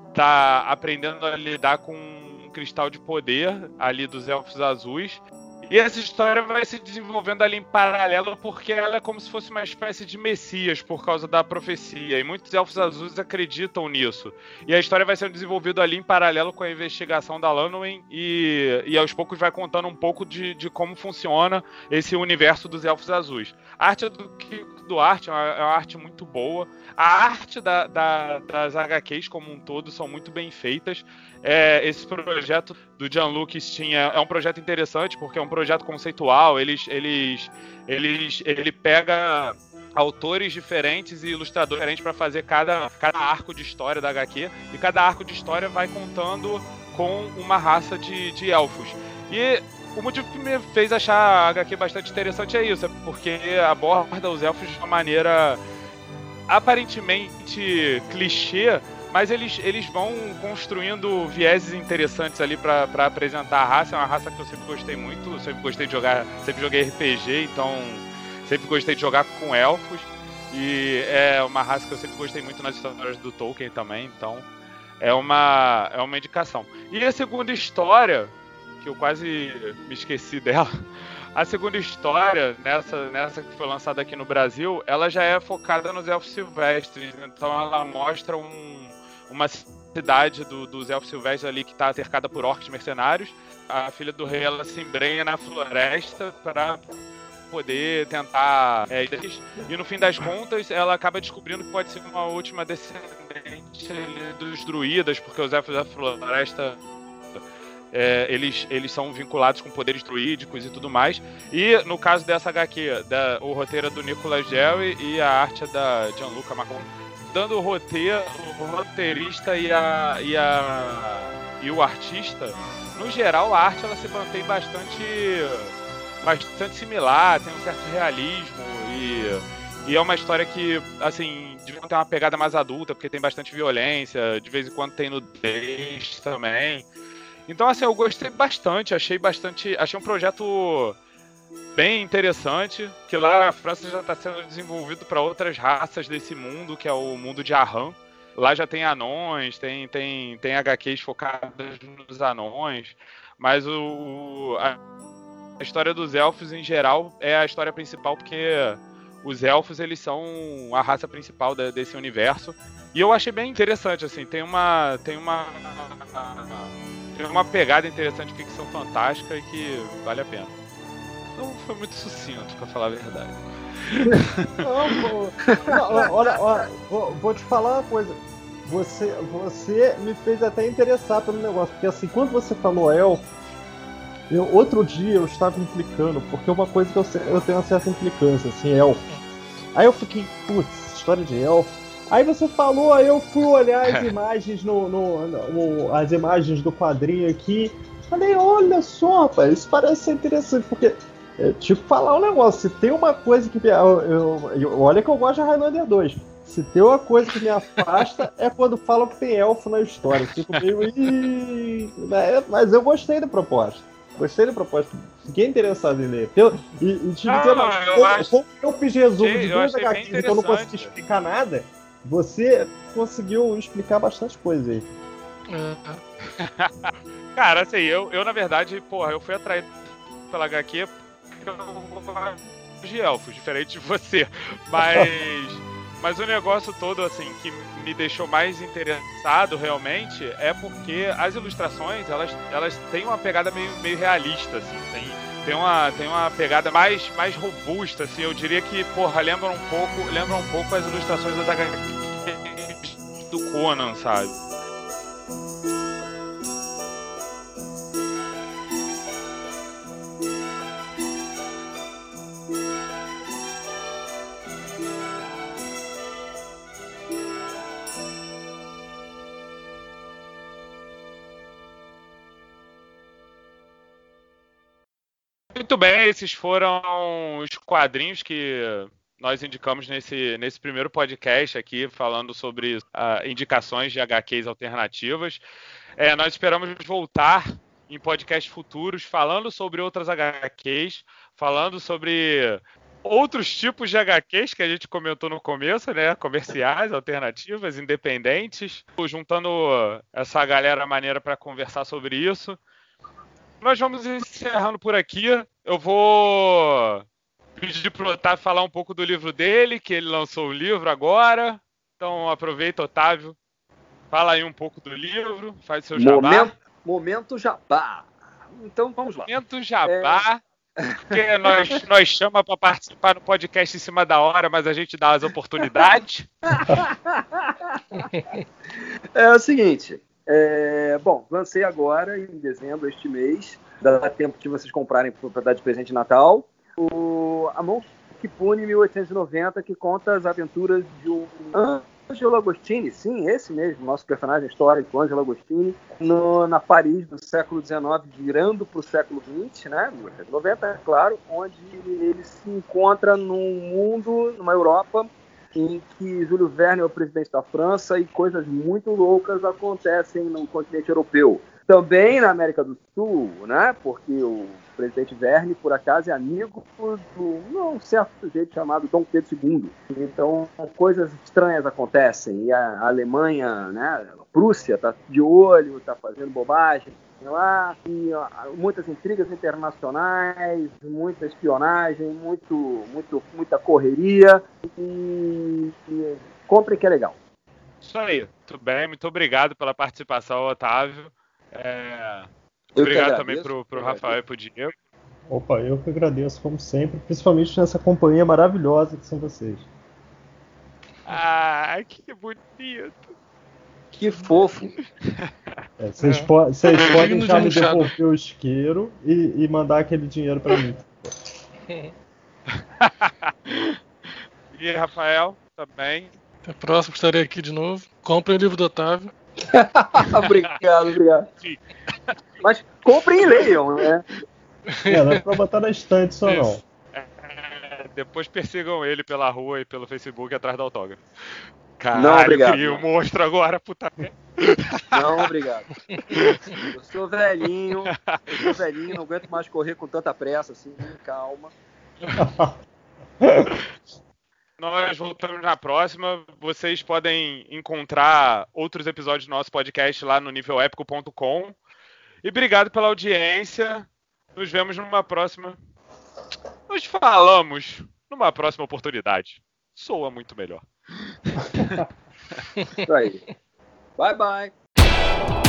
Speaker 1: está aprendendo a lidar com um cristal de poder ali dos elfos azuis. E essa história vai se desenvolvendo ali em paralelo porque ela é como se fosse uma espécie de messias por causa da profecia. E muitos elfos azuis acreditam nisso. E a história vai sendo desenvolvida ali em paralelo com a investigação da Lanwin e, e aos poucos vai contando um pouco de, de como funciona esse universo dos elfos azuis. A arte do Kiko é uma, é uma arte muito boa. A arte da, da, das HQs como um todo são muito bem feitas é, esse projeto do John Lucas tinha é um projeto interessante porque é um projeto conceitual. Eles, eles, eles, ele pega autores diferentes e ilustradores diferentes para fazer cada, cada arco de história da HQ e cada arco de história vai contando com uma raça de, de elfos. E o motivo que me fez achar a HQ bastante interessante é isso, é porque aborda os elfos de uma maneira aparentemente clichê, mas eles, eles vão construindo vieses interessantes ali para apresentar a raça. É uma raça que eu sempre gostei muito, sempre gostei de jogar, sempre joguei RPG, então sempre gostei de jogar com elfos. E é uma raça que eu sempre gostei muito nas histórias do Tolkien também, então é uma, é uma indicação. E a segunda história, que eu quase me esqueci dela, a segunda história, nessa, nessa que foi lançada aqui no Brasil, ela já é focada nos elfos silvestres, então ela mostra um uma cidade do, dos elfos silvestres ali que está cercada por orcs mercenários. A filha do rei ela se embrenha na floresta para poder tentar é, e no fim das contas ela acaba descobrindo que pode ser uma última descendente dos druidas porque os elfos da floresta é, eles, eles são vinculados com poderes druídicos e tudo mais. E no caso dessa HQ, da, o roteiro é do Nicolas Jerry e a arte é da Gianluca Macron dando o roteiro, o roteirista e, a, e, a, e o artista, no geral a arte ela se mantém bastante bastante similar, tem um certo realismo e, e é uma história que, assim, devia ter uma pegada mais adulta, porque tem bastante violência, de vez em quando tem nudez também. Então, assim, eu gostei bastante, achei bastante. Achei um projeto bem interessante, que lá na França já está sendo desenvolvido para outras raças desse mundo, que é o mundo de Arran. Lá já tem anões, tem, tem, tem HQs focadas nos anões, mas o, a, a história dos elfos em geral é a história principal porque os elfos eles são a raça principal de, desse universo e eu achei bem interessante assim tem uma tem uma tem uma pegada interessante de ficção fantástica e que vale a pena não foi muito sucinto para falar a verdade
Speaker 3: não, não, olha, olha vou, vou te falar uma coisa você, você me fez até interessar pelo negócio, porque assim, quando você falou elfo, eu, outro dia eu estava implicando, porque é uma coisa que eu, eu tenho uma certa implicância, assim, elfo. Aí eu fiquei, putz, história de elfo. Aí você falou, aí eu fui olhar as imagens no, no, no, as imagens do quadrinho aqui. Falei, olha só, rapaz, isso parece ser interessante, porque é, tipo falar um negócio, se tem uma coisa que eu, eu, eu olha que eu gosto de Highlander 2. Se tem uma coisa que me afasta é quando falam que tem elfo na história. Fico meio. Né, mas eu gostei da proposta. Gostei da proposta. Fiquei interessado em ler. Eu, e, e te dizendo,
Speaker 1: eu
Speaker 3: como,
Speaker 1: acho...
Speaker 3: como eu fiz resumo de duas HQs então eu não consegui explicar nada, você conseguiu explicar bastante coisa aí.
Speaker 4: É,
Speaker 1: Cara, assim, eu, eu na verdade, porra, eu fui atraído pela HQ de elfos, diferente de você. Mas. Mas o negócio todo, assim, que me deixou mais interessado realmente é porque as ilustrações, elas, elas têm uma pegada meio, meio realista, assim. Tem, tem, uma, tem uma pegada mais, mais robusta, assim. Eu diria que, porra, lembra um pouco, lembra um pouco as ilustrações das HQs do Conan, sabe? Bem, esses foram os quadrinhos que nós indicamos nesse, nesse primeiro podcast aqui, falando sobre uh, indicações de HQs alternativas. É, nós esperamos voltar em podcasts futuros falando sobre outras HQs, falando sobre outros tipos de HQs que a gente comentou no começo, né? Comerciais, alternativas, independentes, juntando essa galera maneira para conversar sobre isso. Nós vamos encerrando por aqui. Eu vou pedir para o Otávio falar um pouco do livro dele, que ele lançou o livro agora. Então aproveita, Otávio. Fala aí um pouco do livro, faz seu jabá.
Speaker 2: Momento, momento jabá. Então vamos lá.
Speaker 1: Momento jabá. Porque nós, nós chama para participar no podcast em cima da hora, mas a gente dá as oportunidades.
Speaker 2: É o seguinte, é, bom, lancei agora em dezembro este mês. Dá tempo de vocês comprarem para dar de presente de Natal. O, a mão que pune 1890, que conta as aventuras de um Angelo Agostini, sim, esse mesmo, nosso personagem histórico, Angelo Agostini, no, na Paris do século XIX, virando para o século XX, né, 1890, é claro, onde ele se encontra num mundo, numa Europa, em que Júlio Verne é o presidente da França e coisas muito loucas acontecem no continente europeu. Também na América do Sul, né? Porque o presidente Verne, por acaso, é amigo do um certo sujeito chamado Dom Pedro II. Então, coisas estranhas acontecem. E a Alemanha, né? A Prússia está de olho, está fazendo bobagem lá, e ó, muitas intrigas internacionais, muita espionagem, muito, muito, muita correria e, e compre que é legal.
Speaker 1: Isso aí, tudo bem, muito obrigado pela participação, Otávio. É, obrigado também pro, pro Rafael e pro Diego.
Speaker 3: Opa, eu que agradeço, como sempre, principalmente nessa companhia maravilhosa que são vocês.
Speaker 1: Ah, que bonito.
Speaker 2: Que fofo.
Speaker 3: É, vocês,
Speaker 4: É.
Speaker 3: po- vocês podem já me devolver o isqueiro e, e mandar aquele dinheiro pra mim.
Speaker 1: E Rafael também.
Speaker 4: Até a próxima, estarei aqui de novo. Comprem o livro do Otávio.
Speaker 2: obrigado, obrigado.
Speaker 1: Sim.
Speaker 2: Mas comprem e leiam, né?
Speaker 3: É, não é pra botar na estante só não.
Speaker 4: Isso.
Speaker 1: É, depois persigam ele pela rua e pelo Facebook atrás do autógrafo.
Speaker 2: Não,
Speaker 1: Caralho,
Speaker 2: obrigado.
Speaker 1: criei um monstro agora, puta.
Speaker 2: Não, obrigado. Eu sou velhinho, eu sou velhinho, não aguento mais correr com tanta pressa, assim, calma.
Speaker 1: Nós voltamos na próxima. Vocês podem encontrar outros episódios do nosso podcast lá no nívelépico.com. E obrigado pela audiência. Nos vemos numa próxima. Nos falamos numa próxima oportunidade. Soa muito melhor.
Speaker 2: right. Bye bye.